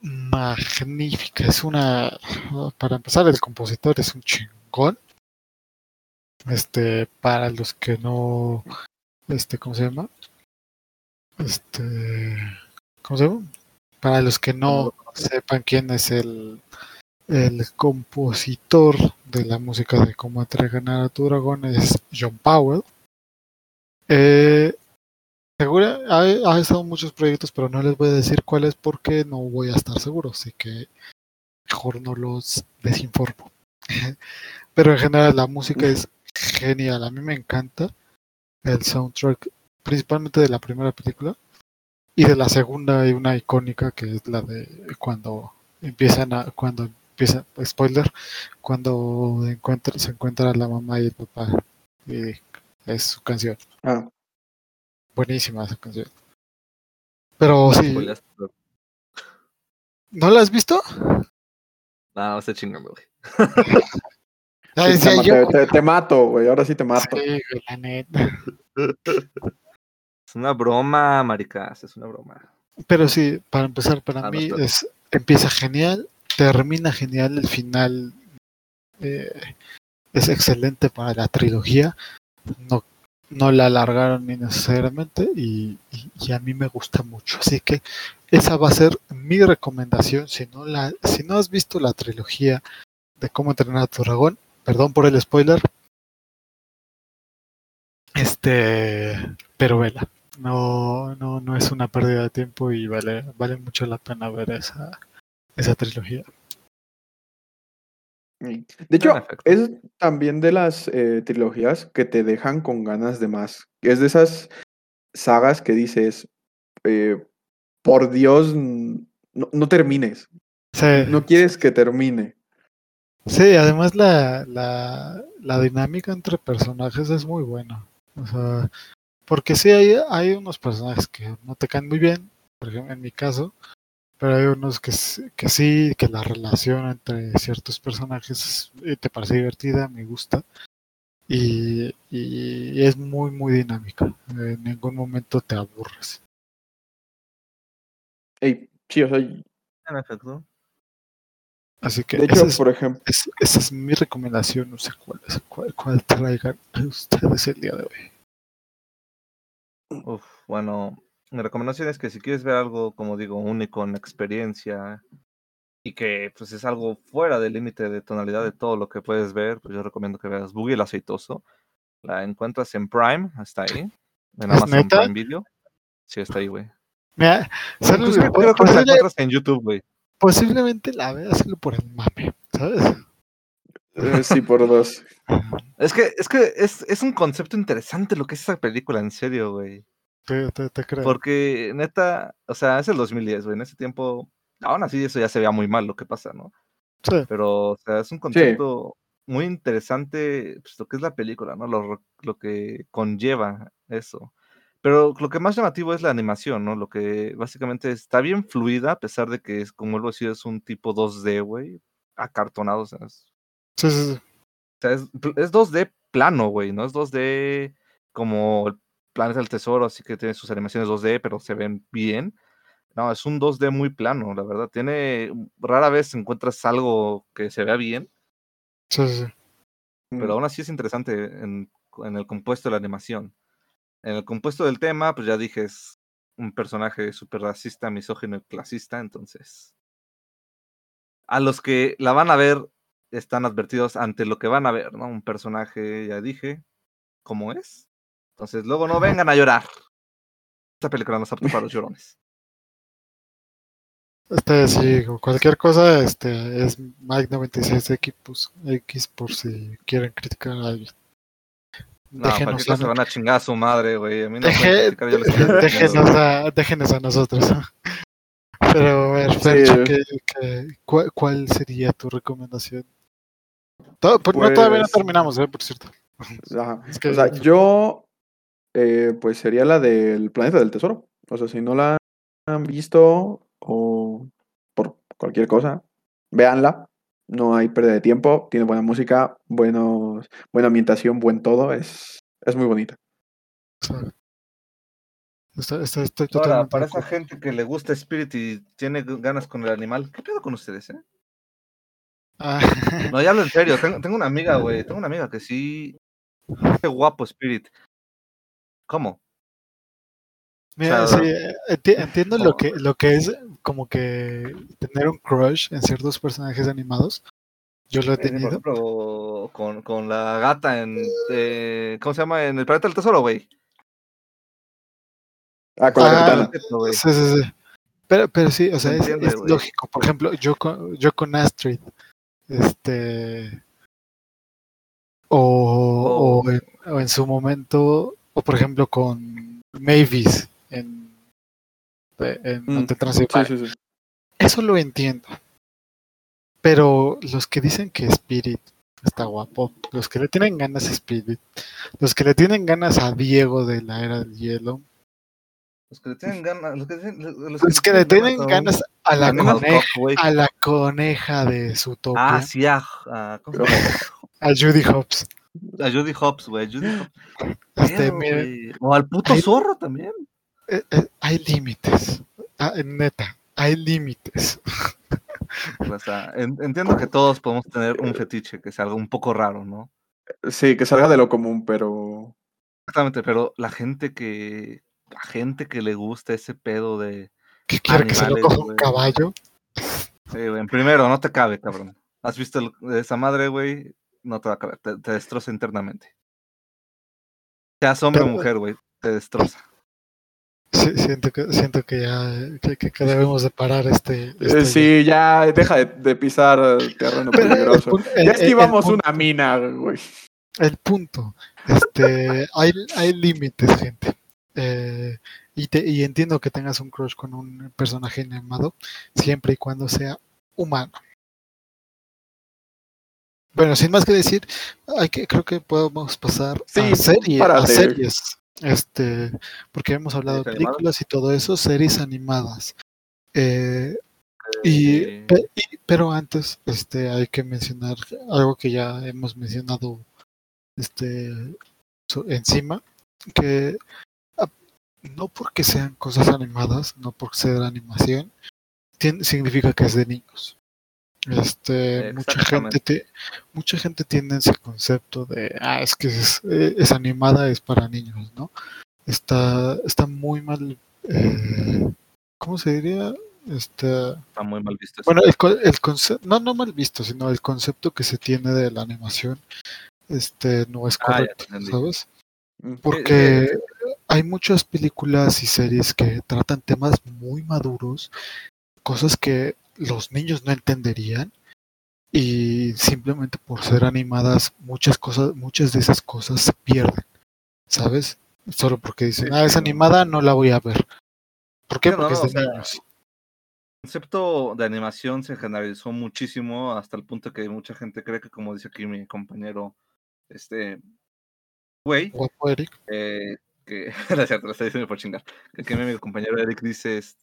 magnífica. Es una, para empezar, el compositor es un chingón. Este, para los que no, este, ¿cómo se llama? Este, ¿cómo se llama? Para los que no sepan quién es el, el compositor de la música de Cómo entrenar a tu dragón es John Powell. Eh, segura, ha, ha estado muchos proyectos, pero no les voy a decir cuáles porque no voy a estar seguro, así que mejor no los desinformo. [LAUGHS] pero en general la música es genial, a mí me encanta el soundtrack, principalmente de la primera película. Y de la segunda hay una icónica que es la de cuando empiezan a, cuando empieza, spoiler, cuando encuentra, se encuentra la mamá y el papá. Y es su canción. Ah, Buenísima esa canción. Pero sí, ¿no la has visto? No, se chingan, güey. [LAUGHS] Sí, te, yo. te- te mato, güey, ahora sí te mato. Sí, güey, la neta. Es una broma, maricas, es una broma. Pero sí, para empezar, para Ah, mí es empieza genial, termina genial, el final eh, es excelente para la trilogía. No, no la alargaron ni necesariamente y, y- a mí me gusta mucho. Así que esa va a ser mi recomendación. Si no, la, si no has visto la trilogía de cómo entrenar a tu dragón, perdón por el spoiler. Este, pero vela. No, no, no es una pérdida de tiempo y vale, vale mucho la pena ver esa, esa trilogía. De hecho, Perfecto. es también de las eh, trilogías que te dejan con ganas de más. Es de esas sagas que dices, eh, por Dios, no, no termines. Sí, No quieres que termine. sí, además la, la, la dinámica entre personajes es muy buena. O sea, porque sí hay, hay unos personajes que no te caen muy bien, por ejemplo, en mi caso, pero hay unos que, s- que sí, que la relación entre ciertos personajes eh, te parece divertida, me gusta. Y, y es muy, muy dinámica. En ningún momento te aburres. Ey, sí, o sea, En efecto. Así que de hecho, es, por ejemplo, es- esa es mi recomendación. No sé cuál, es, cuál, cuál traigan ustedes el día de hoy. Uf, bueno, mi recomendación es que si quieres ver algo, como digo, único en experiencia y que pues es algo fuera del límite de tonalidad de todo lo que puedes ver, pues yo recomiendo que veas Boogie el aceitoso. La encuentras en Prime, está ahí. En ¿Es Amazon neta? Prime Video. Sí, está ahí, güey. Mira, solo- creo que la encuentras en YouTube, güey. posiblemente la veas solo por el mame, ¿sabes? eh, sí, por dos. [LAUGHS] Es que, es que es, es un concepto interesante lo que es esa película, en serio, güey. Te, te, te creo. Porque, neta, o sea, es el 2010, güey. En ese tiempo, aún así eso ya se veía muy mal lo que pasa, ¿no? Sí. Pero, o sea, es un concepto muy interesante, pues, lo que es la película, ¿no? Lo, lo que conlleva eso. Pero lo que más llamativo es la animación, ¿no? Lo que básicamente está bien fluida, a pesar de que es, como vuelvo a decir, es un tipo 2D, güey, acartonado. O sea, es, Sí, sí, sí. o sea, es, es 2D plano, güey, no es 2D como el Planeta del Tesoro, así que tiene sus animaciones 2D, pero se ven bien. No, es un 2D muy plano, la verdad. Tiene, rara vez encuentras algo que se vea bien, sí, sí, sí. pero aún así es interesante en, en el compuesto de la animación. En el compuesto del tema, pues ya dije, es un personaje súper racista, misógino y clasista, entonces. A los que la van a ver, están advertidos ante lo que van a ver, ¿no? Un personaje, ya dije, como es. Entonces, luego no vengan a llorar. Esta película no es apta para los llorones. Este, sí, cualquier cosa, este, es Mike96X pues, X por si quieren criticar a alguien. No, Déjenos a- van a chingar a su madre, güey. A mí no me Deje- criticar, yo les déjenos, a, déjenos a nosotros. [LAUGHS] Pero, a ver, Sí, Fercho, eh. ¿qué- qué- cuál, cuál sería tu recomendación? Pues, no, todavía no Pues- terminamos, eh, por cierto. Ajá. Es que- O sea, yo, eh, pues sería la del Planeta del Tesoro. O sea, si no la han visto o por cualquier cosa, véanla. No hay pérdida de tiempo, tiene buena música, buenos, buena ambientación, buen todo. Es, es muy bonita. O sea, estoy, estoy- estoy Ahora, totalmente para esa gente que le gusta Spirit y tiene ganas con el animal, ¿qué pedo con ustedes, eh? Ah, No, ya hablo en serio. [LAUGHS] Tengo, tengo una amiga, güey. Tengo una amiga que sí. [LAUGHS] Qué guapo Spirit. ¿Cómo? Mira, sea, sí, enti- [LAUGHS] entiendo lo que, lo que es como que tener un crush en ciertos personajes animados. Yo lo he Eh, Por tenido. ejemplo, con, con la gata en. eh, ¿Cómo se llama? En el planeta del tesoro, güey. Ah, con la Ah. Perfecto, güey. Sí, sí, sí. Pero, pero sí, o sea, es, entiende, es güey. lógico. Por ejemplo, yo con, yo con Astrid, este, o, Oh. o, en, o en su momento, o por ejemplo con Mavis en, de- en Mm, Hotel Sí, Transilvania. sí, sí. Eso lo entiendo. Pero los que dicen que Spirit está guapo, los que le tienen ganas a Spirit, los que le tienen ganas a Diego de la era del hielo, Los que le tienen ganas. Los que, los los que le tienen ganas a la, coneja, Cop, a la coneja de Zootopia, Ah, sí, a, a, ¿cómo se llama? a Judy Hobbs. A Judy Hobbs, güey. Judy Hobbs. Este, mire, O al puto Ay. zorro también. eh, eh, hay límites. Ah, neta, hay límites. O sea, en- entiendo que todos podemos tener un fetiche que sea algo un poco raro, ¿no? Sí, que salga de lo común, pero. Exactamente, pero la gente que. La gente que le gusta ese pedo de. ¿Qué quiere que se lo coja un caballo? Sí, güey, en primero, no te cabe, cabrón. ¿Has visto el- esa madre, güey? No te va a caber, te, te destroza internamente. Seas hombre o mujer, güey, te destroza. Sí, siento que siento que ya que, que- que debemos de parar este. eh, este- sí, ya deja de, de pisar terreno Pero peligroso. el- Ya el- esquivamos el punto- una mina, güey. el punto. Este, hay, hay límites, gente. Eh, y, te, y entiendo que tengas un crush con un personaje animado, siempre y cuando sea humano. Bueno, sin más que decir, hay que, creo que podemos pasar Sí, a, serie- a párate. series. Este, porque hemos hablado de películas y todo eso, series animadas. Eh, y, pe- y- pero antes, este, hay que mencionar algo que ya hemos mencionado, este, so- encima, que ah, no porque sean cosas animadas, no por ser animación, tien- significa que es de niños. Este, mucha gente, te- mucha gente tiene ese concepto de, ah, es que es, eh, es animada, es para niños, ¿no? Está, está muy mal, eh, ¿cómo se diría? Este, Está muy mal visto bueno, el, el concepto, no, no mal visto, sino el concepto que se tiene de la animación, este, no es Ah, correcto. ¿sabes? Mm. Porque hay muchas películas y series que tratan temas muy maduros, cosas que los niños no entenderían y simplemente por ser animadas muchas cosas, muchas de esas cosas se pierden, ¿sabes? Solo porque dicen, ah, es animada, no la voy a ver. ¿Por qué? No, Porque no, es de sea, niños. El concepto de animación se generalizó muchísimo hasta el punto que mucha gente cree que, como dice aquí mi compañero, este, güey, eh, que, [LAUGHS] cierto, lo está diciendo por chingar, que, que mi amigo compañero Eric dice, es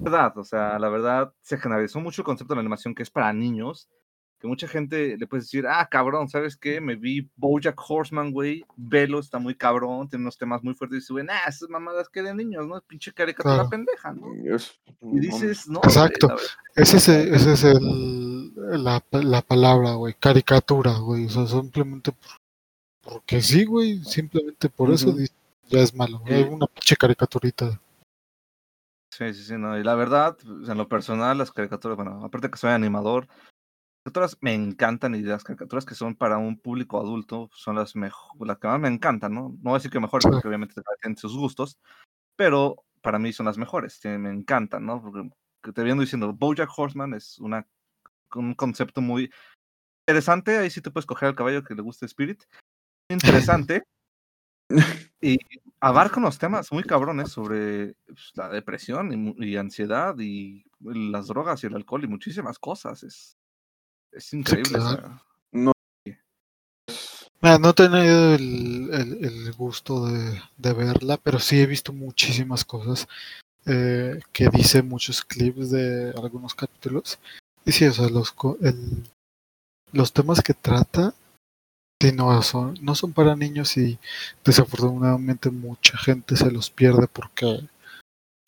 verdad, o sea, la verdad, se generalizó mucho el concepto de la animación que es para niños, que mucha gente le puede decir, ah, cabrón, ¿sabes qué? Me vi Bojack Horseman, güey, velo, está muy cabrón, tiene unos temas muy fuertes, y dice, güey, nah, esas mamadas que de niños, ¿no? Pinche caricatura Claro. pendeja, ¿no? Y dices, no, güey, Exacto. Ese es, el- ese es el, la, la palabra, güey, caricatura, güey. O sea, simplemente por- porque sí, güey, simplemente por eso Ujú. di- ya es malo. Hay una pinche caricaturita. Sí, sí, sí, no. Y la verdad, pues, en lo personal, las caricaturas, bueno, aparte que soy animador, las caricaturas me encantan y las caricaturas que son para un público adulto son las mejor, las que más me encantan, ¿no? No voy a decir que mejores, Sí. porque obviamente cada quien tiene sus gustos, pero para mí son las mejores, que me encantan, ¿no? Porque que te viendo diciendo, Bojack Horseman es una, un concepto muy interesante, ahí sí te puedes coger al caballo que le guste Spirit, [LAUGHS] interesante, y abarca unos temas muy cabrones sobre pues, la depresión y, mu- y ansiedad y las drogas y el alcohol y muchísimas cosas. Es, es increíble. o claro. sea, Mira, no he tenido el, el- el gusto de, de verla, pero sí he visto muchísimas cosas eh, que dice muchos clips de algunos capítulos. Y sí, o sea, los, el- los temas que trata sí, no, son, no son para niños y desafortunadamente mucha gente se los pierde porque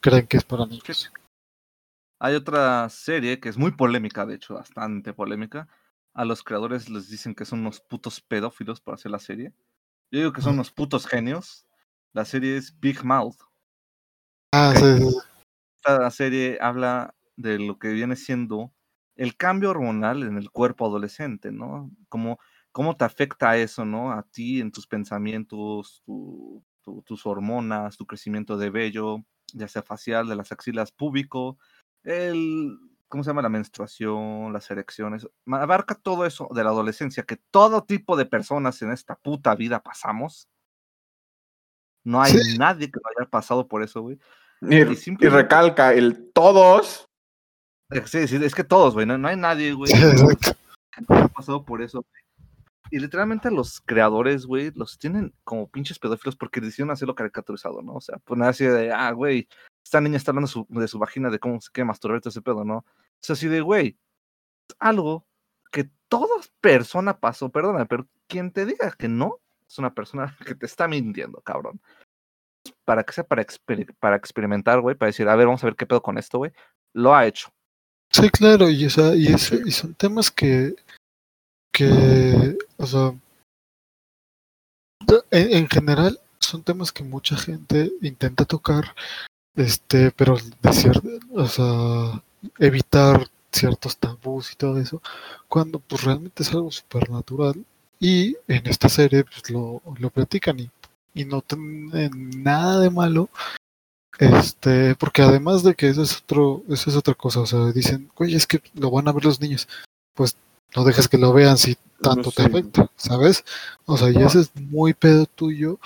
creen que es para niños. Hay otra serie que es muy polémica, de hecho, bastante polémica. A los creadores les dicen que son unos putos pedófilos por hacer la serie. Yo digo que son unos putos genios. La serie es Big Mouth. Ah, sí, sí, esta serie habla de lo que viene siendo el cambio hormonal en el cuerpo adolescente, ¿no? Cómo, cómo te afecta eso, ¿no? A ti, en tus pensamientos, tu- tu- tus hormonas, tu crecimiento de vello, ya sea facial, de las axilas púbico, el, ¿cómo se llama? La menstruación, las erecciones. Abarca todo eso de la adolescencia, que todo tipo de personas en esta puta vida pasamos. No hay Sí. nadie que no haya pasado por eso, güey. Y, y simplemente- recalca el todos. Eh, Sí, sí, es que todos, güey, no, no hay nadie, güey, que no haya pasado por eso. güey. Y literalmente los creadores, güey, los tienen como pinches pedófilos porque decidieron hacerlo caricaturizado, ¿no? O sea, poner así de, ah, güey, esta niña está hablando su- de su vagina, de cómo se quiere masturbar y todo ese pedo, ¿no? Es así de, güey, algo que toda persona pasó, perdona, pero quien te diga que no, es una persona [LAUGHS] que te está mintiendo, cabrón. Para que sea para, exper- para experimentar, güey, para decir, a ver, vamos a ver qué pedo con esto, güey, lo ha hecho. Sí, claro, y, o sea, y, es- y son temas que, que, o sea, en, en general son temas que mucha gente intenta tocar, este, pero de cierto, o sea, evitar ciertos tabús y todo eso, cuando pues realmente es algo supernatural y en esta serie pues lo, lo platican y, no tienen nada de malo este, porque además de que eso es otro, eso es otra cosa, o sea, dicen, güey, es que lo van a ver los niños, pues no dejes que lo vean si tanto te afecta, ¿sabes? O sea, y eso es muy pedo tuyo,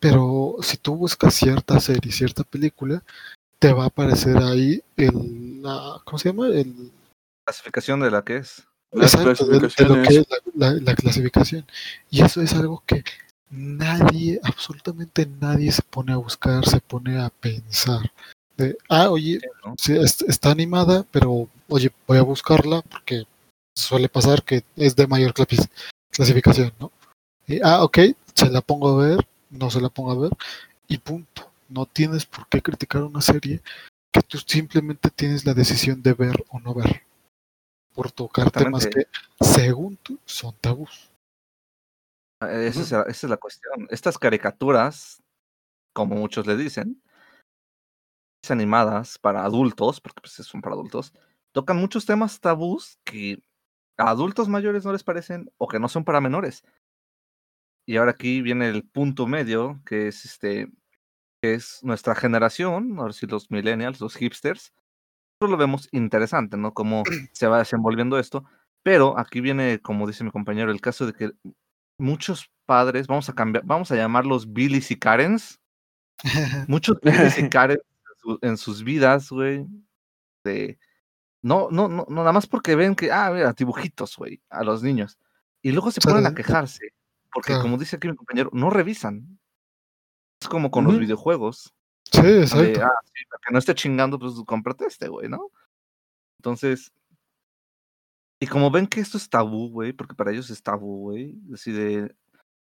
pero si tú buscas cierta serie, cierta película, te va a aparecer ahí el, la, ¿cómo se llama? El, Clasificación de la que es. Las exacto, de- de lo que clasificaciones. es la, la- la clasificación. Y eso es algo que nadie, absolutamente nadie se pone a buscar, se pone a pensar. De, ah, oye, ¿no? sí, es- está animada, pero oye, voy a buscarla porque suele pasar que es de mayor clasi- clasificación, ¿no? Y, ah, ok, se la pongo a ver, no se la pongo a ver, y punto. No tienes por qué criticar una serie que tú simplemente tienes la decisión de ver o no ver. Por tocar temas que, según tú, son tabús. Esa, es la, esa es la cuestión. Estas caricaturas, como muchos le dicen, animadas para adultos, porque pues son para adultos, tocan muchos temas tabús que a adultos mayores no les parecen o que no son para menores. Y ahora aquí viene el punto medio, que es este, que es nuestra generación, ahora sí los millennials, los hipsters, nosotros lo vemos interesante, ¿no? Cómo [CLEARS THROAT] se va desenvolviendo esto. Pero aquí viene, como dice mi compañero, el caso de que muchos padres, vamos a cambiar, vamos a llamarlos Billys y Karens, [LAUGHS] muchos Billys y Karens en, su- en sus vidas, güey, de no, no, no, nada más porque ven que, ah, mira, dibujitos, güey, a los niños. Y luego se ponen a quejarse, porque Claro. como dice aquí mi compañero, no revisan. Es como con los videojuegos. Sí, de, exacto. ah, sí, para que no esté chingando, pues cómprate este, güey, ¿no? Entonces, y como ven que esto es tabú, güey, porque para ellos es tabú, güey, así de,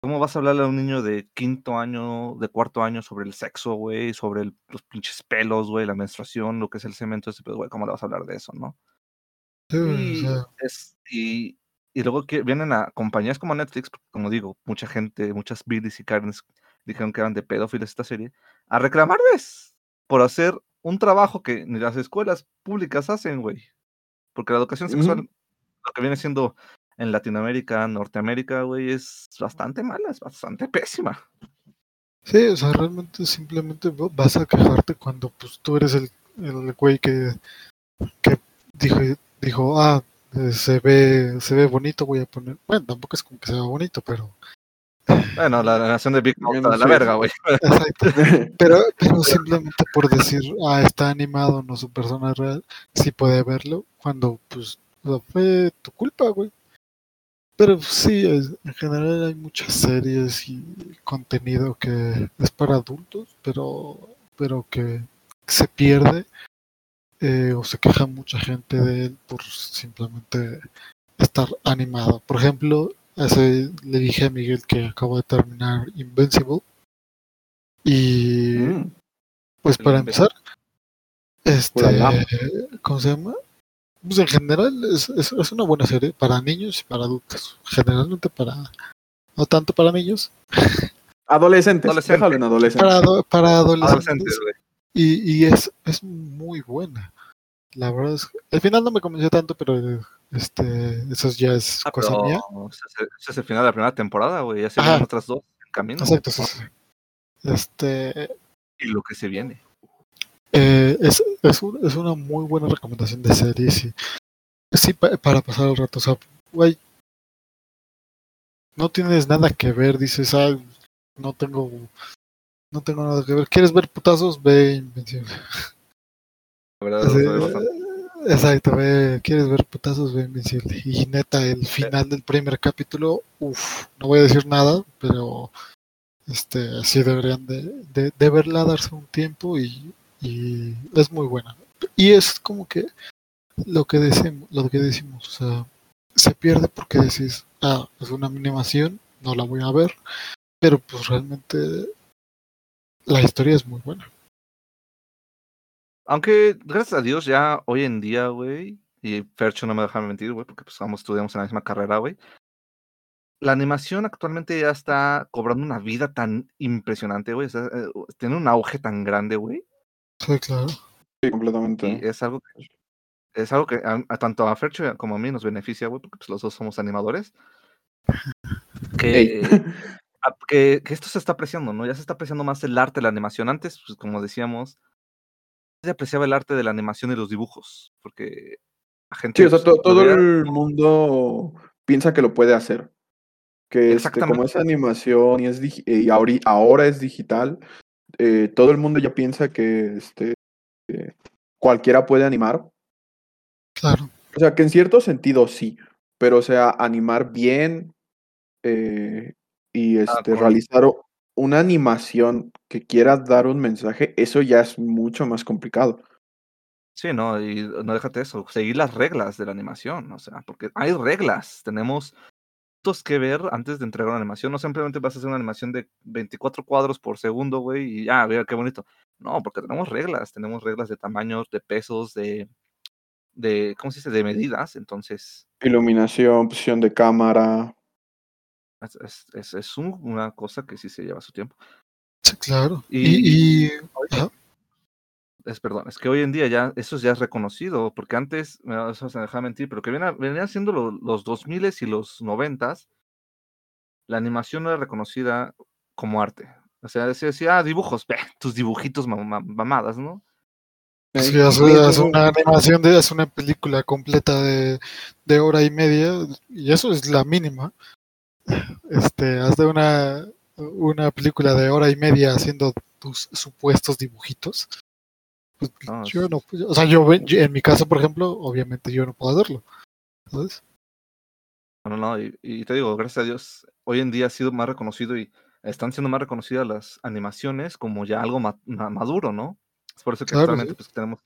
¿cómo vas a hablarle a un niño de quinto año, de cuarto año sobre el sexo, güey, sobre el- los pinches pelos, güey, la menstruación, lo que es el cemento, ese pedo, güey, ¿cómo le vas a hablar de eso, no? Sí, Y, es, y, y luego que vienen a compañías como Netflix, como digo, mucha gente, muchas Billys y Karens dijeron que eran de pedófilos esta serie, a reclamarles por hacer un trabajo que ni las escuelas públicas hacen, güey. Porque la educación sexual, lo que viene siendo en Latinoamérica, Norteamérica, güey, es bastante mala, es bastante pésima. sí, o sea, realmente simplemente va- vas a quejarte cuando pues tú eres el, el güey que, que dijo, dijo, ah, eh, se ve, se ve bonito, voy a poner. Bueno, tampoco es como que se vea bonito, pero. Bueno, la, nación de Big Mouth Bueno, a la verga, güey. Exacto. [LAUGHS] Pero, pero simplemente por decir, ah, está animado, no su persona real, sí puede verlo, cuando pues o sea, fue tu culpa, güey. Pero pues, sí, en general hay muchas series y contenido que es para adultos, pero, pero que se pierde eh, o se queja mucha gente de él por simplemente estar animado. Por ejemplo, hace, le dije a Miguel que acabo de terminar Invincible. Y Mm, pues para empezar, este. ¿cómo se llama? Pues en general es, es, es una buena serie para niños y para adultos. Generalmente para, no tanto para niños, [LAUGHS] Adolescentes, Adolescente. déjalo en adolescentes. para, ado- para adolescentes. Adolescentes, güey. Y, y es, es muy buena. La verdad es que al final no me convenció tanto, pero este, eso ya es Ah, cosa pero mía. ese es, el, ese es el final de la primera temporada, güey. Ya se vienen otras dos en camino. Exacto, sí, sí. Este, Y lo que se viene. Eh, es, es, un- es una muy buena recomendación de series y sí pa- para pasar el rato. O sea, güey, no tienes nada que ver, dices, ah, no tengo, no tengo nada que ver. ¿Quieres ver putazos? Ve Invencible. La verdad, Así, lo sabe bastante. exacto, ve, ¿quieres ver putazos? Ve Invencible. Y neta, el final del primer capítulo, uff, no voy a decir nada, pero este, sí deberían de, de, de verla, darse un tiempo y, y es muy buena. Y es como que lo que decimos, lo que decimos, o sea, se pierde porque decís, ah, es una animación, no la voy a ver, pero pues realmente la historia es muy buena. Aunque, gracias a Dios, ya hoy en día, güey, y Fercho no me deja mentir, güey, porque pues ambos estudiamos en la misma carrera, güey. La animación actualmente ya está cobrando una vida tan impresionante, güey. eh, tiene un auge tan grande, güey. Sí, claro. Sí, Y completamente. es algo que, es algo que a, a tanto a Fercho como a mí nos beneficia, güey, porque pues, los dos somos animadores. Ey. Que, [LAUGHS] a- que, que esto se está apreciando, ¿no? Ya se está apreciando más el arte de la animación. Antes, pues como decíamos, se apreciaba el arte de la animación y los dibujos, porque la gente Sí, o sea, pues, to- todo el mundo piensa que lo puede hacer. Que este, como es animación y, es y ahora es digital, eh, todo el mundo ya piensa que este, eh, cualquiera puede animar. Claro. O sea, que en cierto sentido sí, pero o sea, animar bien eh, y este, Ah, con- realizar una animación que quiera dar un mensaje, eso ya es mucho más complicado. Sí, no, y no déjate eso, seguir las reglas de la animación, o sea, porque hay reglas, tenemos que ver antes de entregar una animación, no simplemente vas a hacer una animación de 24 cuadros por segundo, güey, y ya, vea qué bonito. No, porque tenemos reglas, tenemos reglas de tamaños, de pesos, de, de, ¿cómo se dice? De medidas, entonces Iluminación, posición de cámara. es, es, es- es un- una cosa que sí se lleva su tiempo. Sí, claro. Y- Y, y- ajá, Es, perdón, es que hoy en día ya eso ya es reconocido, porque antes, me- eso se me deja mentir, pero que venían siendo lo- los 2000 y los 90 la animación no era reconocida como arte. O sea, se decía, ah, dibujos, [LAUGHS] tus dibujitos mam- mam- mamadas, ¿no? sí, es, una animación de, es una película completa de, de hora y media, y eso es la mínima. Este, haz de una, una película de hora y media haciendo tus supuestos dibujitos. Pues, No, yo es- no, o sea, yo, yo- en mi caso, por ejemplo, obviamente yo no puedo hacerlo. ¿sabes? No, no, no, y, y te digo, gracias a Dios, hoy en día ha sido más reconocido y están siendo más reconocidas las animaciones como ya algo ma- ma- maduro, ¿no? Es por eso que Claro, sí. pues, tenemos,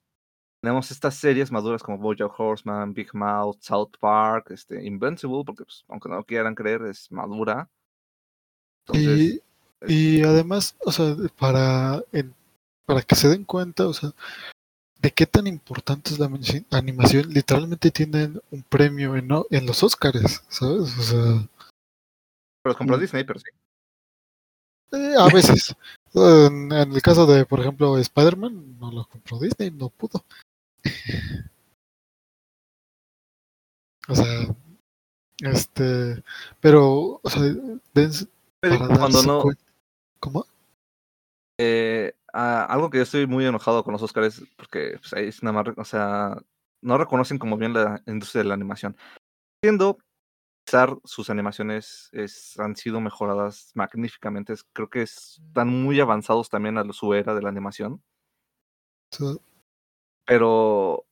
tenemos estas series maduras como BoJack Horseman, Big Mouth, South Park, este, Invincible, porque pues, aunque no lo quieran creer, es madura. Entonces, Y, y además, o sea, para, en- para que se den cuenta, o sea, de qué tan importante es la animaci- animación, literalmente tienen un premio en, en los Oscars, ¿sabes? O sea, los compró Mm. Disney, pero sí. eh, a veces. [LAUGHS] En, en el caso de, por ejemplo, Spider-Man, no lo compró Disney, no pudo. [LAUGHS] O sea, este, pero, o sea, dense- para Cuando no, ¿Cómo? Eh, ah, algo que yo estoy muy enojado con los Oscars porque pues, es nada más, o sea, no reconocen como bien la industria de la animación. Entiendo, sus animaciones es- han sido mejoradas magníficamente. es- Creo que están muy avanzados también a su era de la animación. Pero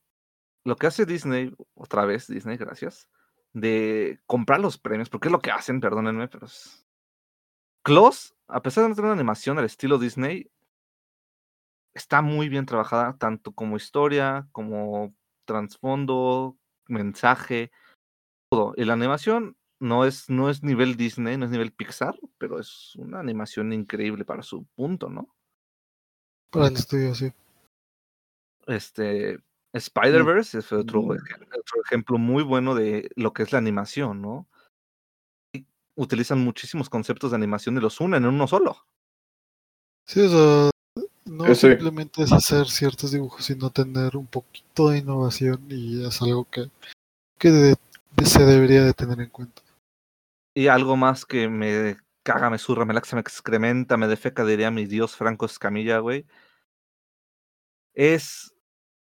lo que hace Disney, otra vez Disney, gracias, de comprar los premios, porque es lo que hacen, perdónenme, pero es... Klaus, a pesar de no tener una animación al estilo Disney, está muy bien trabajada, tanto como historia, como trasfondo, mensaje, todo. Y la animación no es, no es nivel Disney, no es nivel Pixar, pero es una animación increíble para su punto, ¿no? para el estudio, sí. Este, Spider-Verse es otro, otro ejemplo muy bueno de lo que es la animación, ¿no? Y utilizan muchísimos conceptos de animación y los unen en uno solo. Sí, o sea, no sí. simplemente es hacer ciertos dibujos, sino tener un poquito de innovación y es algo que, que de- de- se debería de tener en cuenta. Y algo más que me caga, me zurra, me laxa, me excrementa, me defeca, diría mi dios Franco Escamilla, güey. Es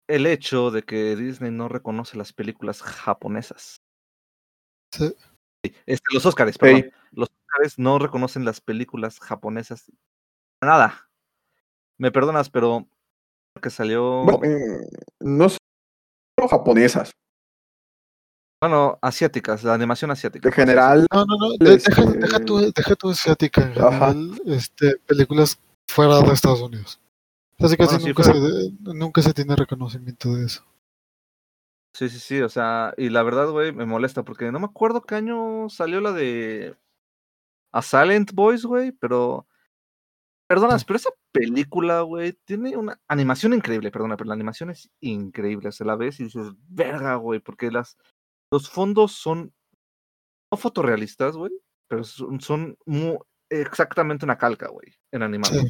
el hecho de que Disney no reconoce las películas japonesas. Sí, Este, los Óscares, perdón. Los Óscares no reconocen las películas japonesas. Nada. Me perdonas, pero que salió. bueno, eh, no solo japonesas. Bueno, asiáticas, la animación asiática. De general, No, no, no, deja, Este- deja tu, deja tu asiática en Ajá. general, este, películas fuera de Estados Unidos. Así que Bueno, casi sí, nunca, se, nunca se tiene reconocimiento de eso. Sí, sí, sí, o sea, y la verdad, güey, me molesta porque no me acuerdo qué año salió la de A Silent Boys, güey, pero perdonas, pero esa película, güey, tiene una animación increíble, perdona, pero la animación es increíble, se la ves y dices, verga, güey, porque las los fondos son no fotorrealistas, güey, pero son, son mu- exactamente una calca, güey, en animado. Sí.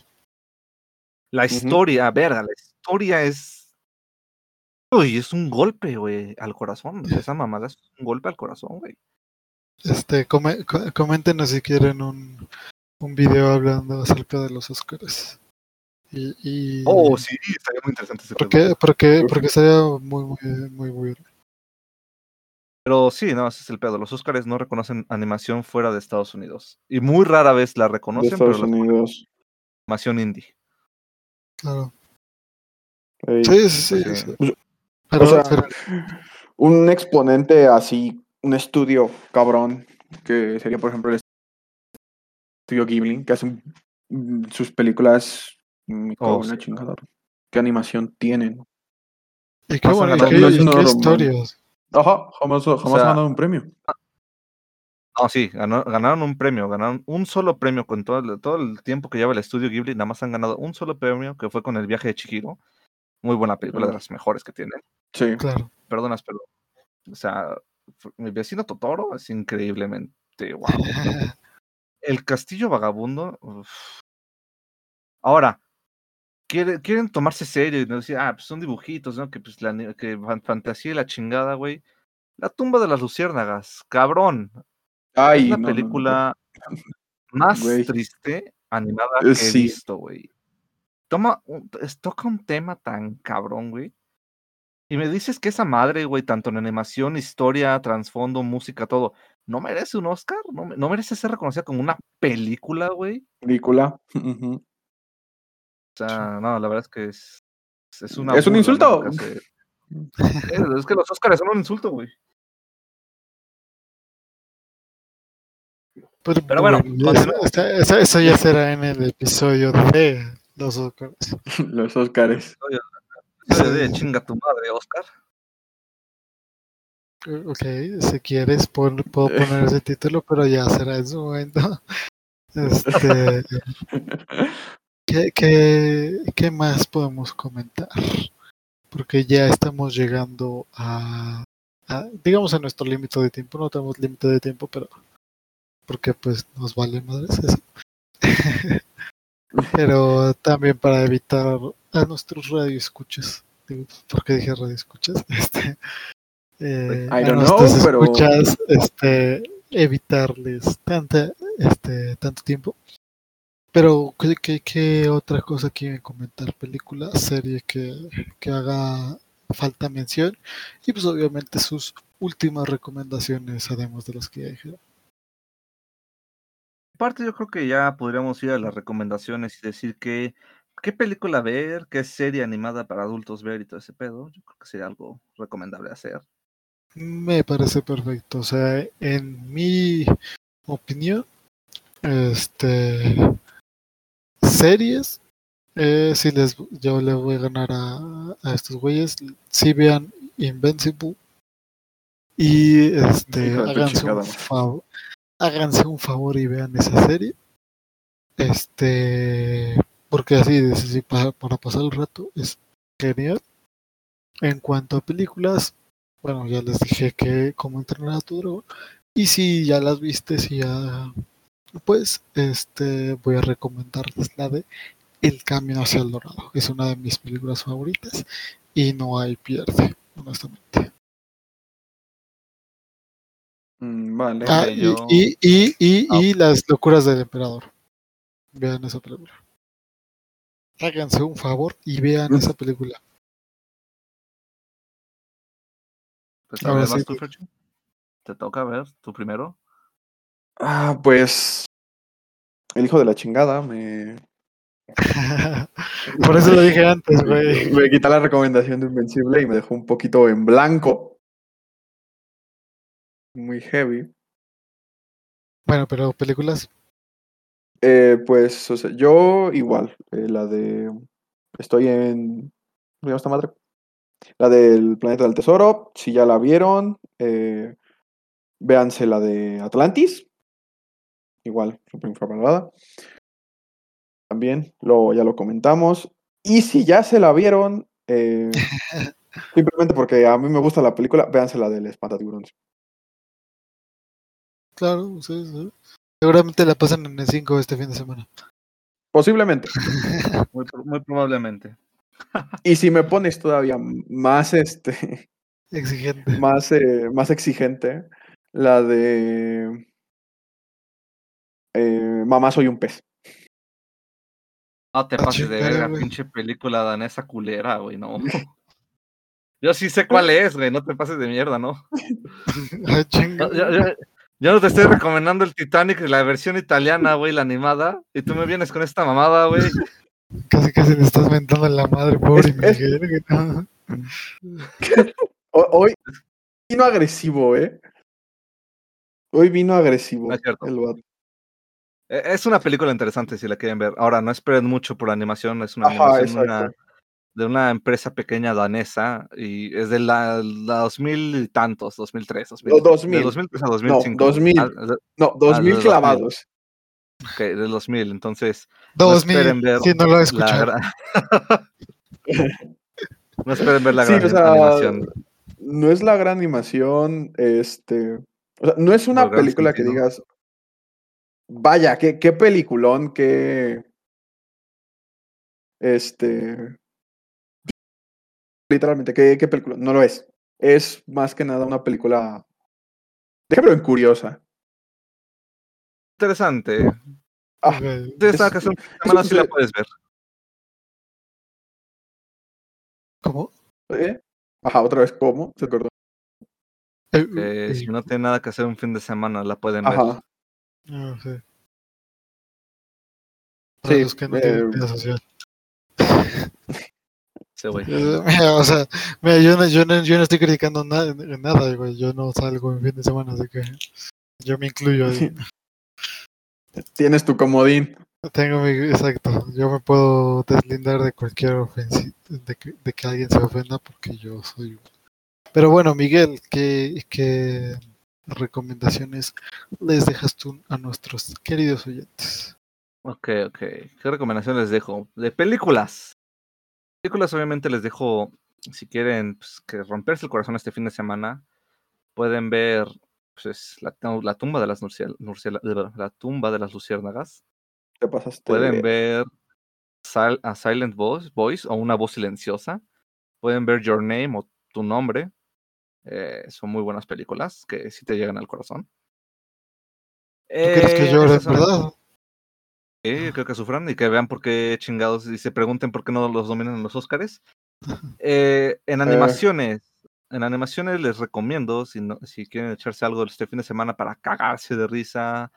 La historia, verga, la historia es. Uy, es un golpe, güey, al corazón. Esa mamada es un golpe al corazón, güey. Este, come- co- coméntenos si quieren un, un video hablando acerca de los Oscars. Y, y Oh, sí, estaría muy interesante ese porque, juego. porque, porque sería muy, muy, muy bueno. Pero sí, no, ese es el pedo. Los Oscars no reconocen animación fuera de Estados Unidos. Y muy rara vez la de reconocen, pero Estados la Unidos. animación indie. Claro. Sí, sí, sí. Sí. sí. Pero, o sea, pero- un exponente así, un estudio cabrón, que sería, por ejemplo, el estudio Ghibli, que hacen mm, sus películas. Me cago Oh, en la sí. chingada. ¿Qué animación tienen? y qué bueno, y qué, No es y qué historias. Ajá, jamás, jamás sea, han dado un premio. No, sí, ganó- ganaron un premio, ganaron un solo premio con todo el, todo el tiempo que lleva el estudio Ghibli, nada más han ganado un solo premio, que fue con el viaje de Chihiro. Muy buena película, de las mejores que tienen. Sí. Claro. Perdonas, pero, o sea, mi vecino Totoro es increíblemente guau. [LAUGHS] El castillo vagabundo. uf. Ahora, quiere- quieren tomarse serio y no decir, ah, pues son dibujitos, ¿no? Que pues la que fan- fantasía y la chingada, güey. La tumba de las luciérnagas, cabrón. Ay, es la no, no, no, película más triste animada Eh, que he visto, güey. Toma, un- toca un tema tan cabrón, güey. Y me dices que esa madre, güey, tanto en animación, historia, trasfondo, música, todo, ¿no merece un Oscar? ¿No, no merece ser reconocida como una película, güey? película. [LAUGHS] Ujú. O sea, no, la verdad es que es, es una Es un insulto. [LAUGHS] Es, es que los Oscars son un insulto, güey. Pero, Pero bueno, esa- eso ya será en el episodio de los Oscars. [LAUGHS] Los Óscares. Soy de chinga tu madre, Oscar. Eh, Ok, si quieres pon- puedo poner ese [LAUGHS] título, pero ya será en su momento. Este, ¿qué, qué, qué más podemos comentar? Porque ya estamos llegando a, a- digamos, a nuestro límite de tiempo. No tenemos límite de tiempo, pero porque pues nos vale madres eso. [LAUGHS] pero también para evitar a nuestros radioescuchas. Digo, ¿Por qué dije radioescuchas? [LAUGHS] Este, eh, I a don't know, nuestros pero- escuchas, este, evitarles tanta, este, tanto tiempo. Pero, ¿qué, qué, qué otra cosa quieren comentar? ¿Película, serie que, que haga falta mención? Y pues obviamente sus últimas recomendaciones, además de las que ya dijeron. Aparte, yo creo que ya podríamos ir a las recomendaciones y decir que qué película ver, qué serie animada para adultos ver y todo ese pedo. Yo creo que sería algo recomendable hacer. Me parece perfecto. O sea, en mi opinión, este series, eh, si les yo le voy a ganar a, a estos güeyes, si vean Invincible y este háganse un favor, háganse un favor y vean esa serie. Este, porque así, de- sí, para, para pasar el rato es genial. En cuanto a películas, bueno, ya les dije que cómo entrenar a tu dragón. Y si ya las viste, si ya, pues, este, voy a recomendarles la de El Camino hacia el Dorado. Es una de mis películas favoritas y no hay pierde, honestamente. Mm, vale. Ah, y, yo- y, y, y, Ah, y Las locuras del emperador. Vean esa película. Háganse un favor y vean esa película. Pues a Ahora ver, sí, vas tú, tú. Fercho. Te toca ver, tú primero. Ah, pues. El hijo de la chingada me. Por eso lo dije antes, [LAUGHS] güey. Me quita la recomendación de Invencible y me dejó un poquito en blanco. Muy heavy. Bueno, pero películas. Eh, pues, o sea, yo igual. eh, la de. Estoy en. ¿Cómo esta madre? La del Planeta del Tesoro. Si ya la vieron, eh, véanse la de Atlantis. Igual, súper infravalorada. También, lo, ya lo comentamos. Y si ya se la vieron, eh, [LAUGHS] simplemente porque a mí me gusta la película, véanse la del Espantatiburones. Claro, sí, sí. Seguramente la pasan en el 5 este fin de semana. Posiblemente. [LAUGHS] Muy, pro- muy probablemente. [LAUGHS] Y si me pones todavía más este. Exigente. más, eh, más exigente, la de eh, Mamá soy un pez. No te Ah, pases de verga, pinche película danesa culera, güey, no. [LAUGHS] Yo sí sé cuál es, güey, no te pases de mierda, ¿no? Ay, chinga. Yo, yo- yo- yo no te estoy recomendando el Titanic, la versión italiana, güey, la animada, y tú me vienes con esta mamada, güey. Casi casi le estás mentando en la madre, pobre Es- es- Miguel. güey, no. [LAUGHS] Ho- Hoy vino agresivo, ¿eh? Hoy vino agresivo. No es cierto. el vato. Eh, Es una película interesante si la quieren ver. Ahora, no esperen mucho por la animación, es una Ajá, animación de una, de una empresa pequeña danesa y es de la, la 2000 y tantos, 2003, 2000, No, 2000. De 2003 a 2005. 2000. Ah, de- No, dos Ah, mil de 2000. clavados. ok, del 2000, entonces no 2000, esperen ver si no lo he escuchado. gran... [LAUGHS] no esperen ver la Sí, gran o sea, animación. No es la gran animación, este. O sea, no es una película que digas. Vaya, qué, qué peliculón, qué. Este. Literalmente, qué, qué película. No lo es. Es más que nada una película. Déjame en curiosa. Interesante. Ah, Ok. Tienes nada Es- que hacer un fin de semana, sí la es- puedes ver. ¿Cómo? ¿eh? Ajá, otra vez, ¿cómo? Se acordó. Eh, eh, si no tienen nada que hacer un fin de semana, la pueden ver. Ah, sí. Para Sí, los que no eh, tienen vida social. [LAUGHS] Sí, güey. Eh, mira, o sea, mira, yo no, yo no, yo no estoy criticando nada, nada, güey. Yo no salgo en fin de semana, así que yo me incluyo ahí. [LAUGHS] Tienes tu comodín. Tengo mi, exacto, yo me puedo deslindar de cualquier ofensiva, de que, de que alguien se ofenda porque yo soy... Pero bueno, Miguel, ¿qué, qué recomendaciones les dejas tú a nuestros queridos oyentes? Ok, ok. ¿Qué recomendación les dejo? De películas. Películas, obviamente, les dejo, si quieren pues, que romperse el corazón este fin de semana, pueden ver pues, la, la tumba de las la tumba de las luciérnagas. Te pasaste. Pueden de- ver Sil- a Silent Voice, Voice o una voz silenciosa. Pueden ver Your Name o Tu Nombre. Eh, son muy buenas películas que sí te llegan al corazón. ¿Tú quieres que Eh, llore, verdad? Sí, yo creo que sufran y que vean por qué chingados y se pregunten por qué no los dominan en los Oscars. [LAUGHS] Eh, en animaciones, en animaciones les recomiendo, si, no, si quieren echarse algo este fin de semana para cagarse de risa,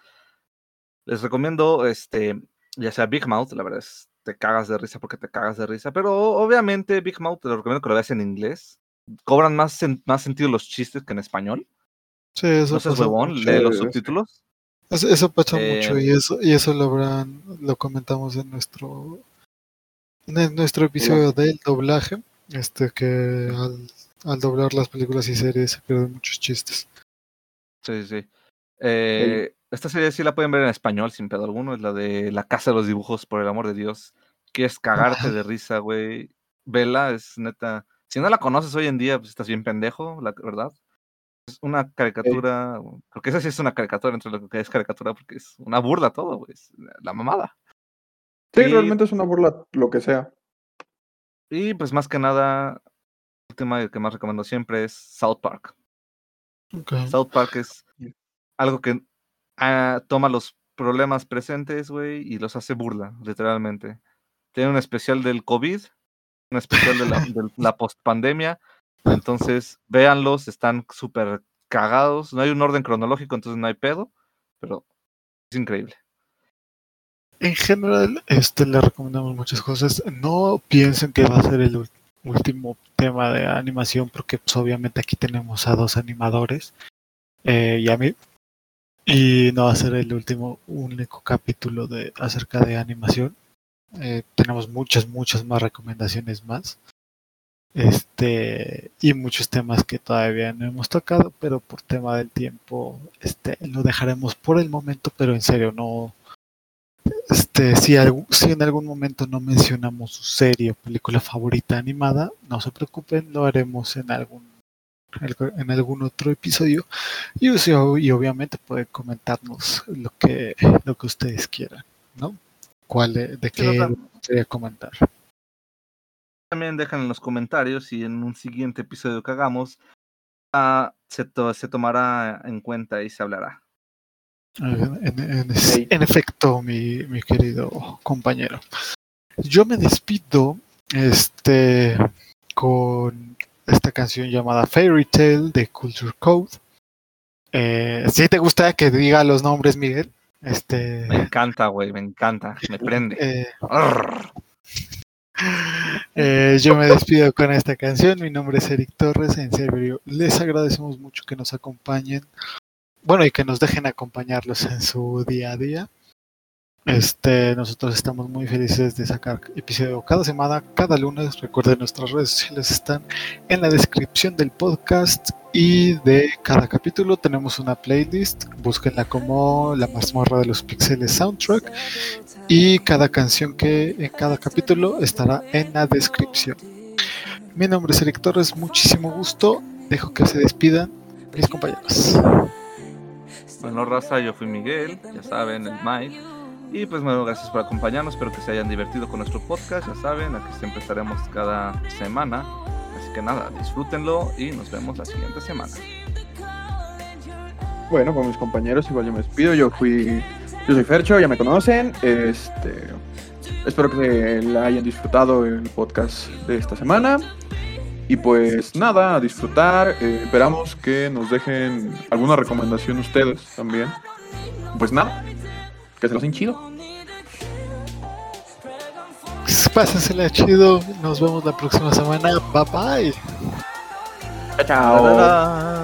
les recomiendo, este, ya sea Big Mouth, la verdad es, te cagas de risa porque te cagas de risa, pero obviamente Big Mouth te lo recomiendo que lo veas en inglés. Cobran más, sen- más sentido los chistes que en español. Sí, eso No seas huevón, lee los subtítulos. Eso, eso pasa Eh, mucho y eso, y eso lo habrán, lo comentamos en nuestro en nuestro episodio del doblaje, este que al, al doblar las películas y series se pierden muchos chistes. Sí, sí, sí. Eh, Esta serie sí la pueden ver en español sin pedo alguno. Es la de La Casa de los Dibujos, por el amor de Dios. Quieres cagarte de risa, güey. Vela, es neta. Si no la conoces hoy en día, pues estás bien pendejo, la verdad. Es una caricatura. Porque esa sí es una caricatura entre lo que es caricatura, porque es una burla todo, güey. es La mamada. Sí, y- realmente es una burla, lo que sea. Y pues más que nada, el tema que más recomiendo siempre es South Park. South Park es algo que ah, toma los problemas presentes, güey, y los hace burla, literalmente. Tiene un especial del COVID, un especial de la, [LAUGHS] de la postpandemia. Entonces, véanlos, están súper cagados. No hay un orden cronológico, entonces no hay pedo, pero es increíble. En general, este le recomendamos muchas cosas. No piensen que va a ser el último tema de animación, porque pues, obviamente aquí tenemos a dos animadores eh, y a mí. Y no va a ser el último, único capítulo de acerca de animación. Eh, tenemos muchas, muchas más recomendaciones más. Este, y muchos temas que todavía no hemos tocado, pero por tema del tiempo, este, lo dejaremos por el momento, pero en serio, no, este, si, algu- si en algún momento no mencionamos su serie o película favorita animada, no se preocupen, lo haremos en algún algo- en algún otro episodio y obviamente pueden comentarnos lo que lo que ustedes quieran, ¿no? ¿Cuál de, de Sí, no, qué gustaría comentar? También dejan en los comentarios y en un siguiente episodio que hagamos ah, se, to- se tomará en cuenta y se hablará. En, en- en es- Ok. en efecto, mi, mi querido compañero. Yo me despido este, con esta canción llamada Fairy Tale de Culture Code. Eh, si te gusta que diga los nombres, Miguel. Este, Me encanta, güey, me encanta, me prende. eh, eh, yo me despido con esta canción. Mi nombre es Eric Torres. En serio, les agradecemos mucho que nos acompañen. Bueno, y que nos dejen acompañarlos en su día a día. Este, nosotros estamos muy felices de sacar episodio cada semana, cada lunes. Recuerden, nuestras redes sociales están en la descripción del podcast y de cada capítulo tenemos una playlist. Búsquenla como La mazmorra de los pixeles soundtrack y cada canción que en cada capítulo estará en la descripción. Mi nombre es Eric Torres, muchísimo gusto. Dejo que se despidan mis compañeros. Bueno, raza, yo fui Miguel, ya saben, el Mike. Y pues bueno, gracias por acompañarnos, espero que se hayan divertido con nuestro podcast, ya saben, aquí siempre estaremos cada semana. Así que nada, disfrútenlo y nos vemos la siguiente semana. Bueno, con mis compañeros igual yo me despido. Yo fui, yo soy Fercho, ya me conocen. Este, espero que la hayan disfrutado el podcast de esta semana. Y pues nada, a disfrutar. Eh, esperamos que nos dejen alguna recomendación ustedes también. Pues nada, que se los den chido. Pásensela chido. Nos vemos la próxima semana. Bye bye. Chao,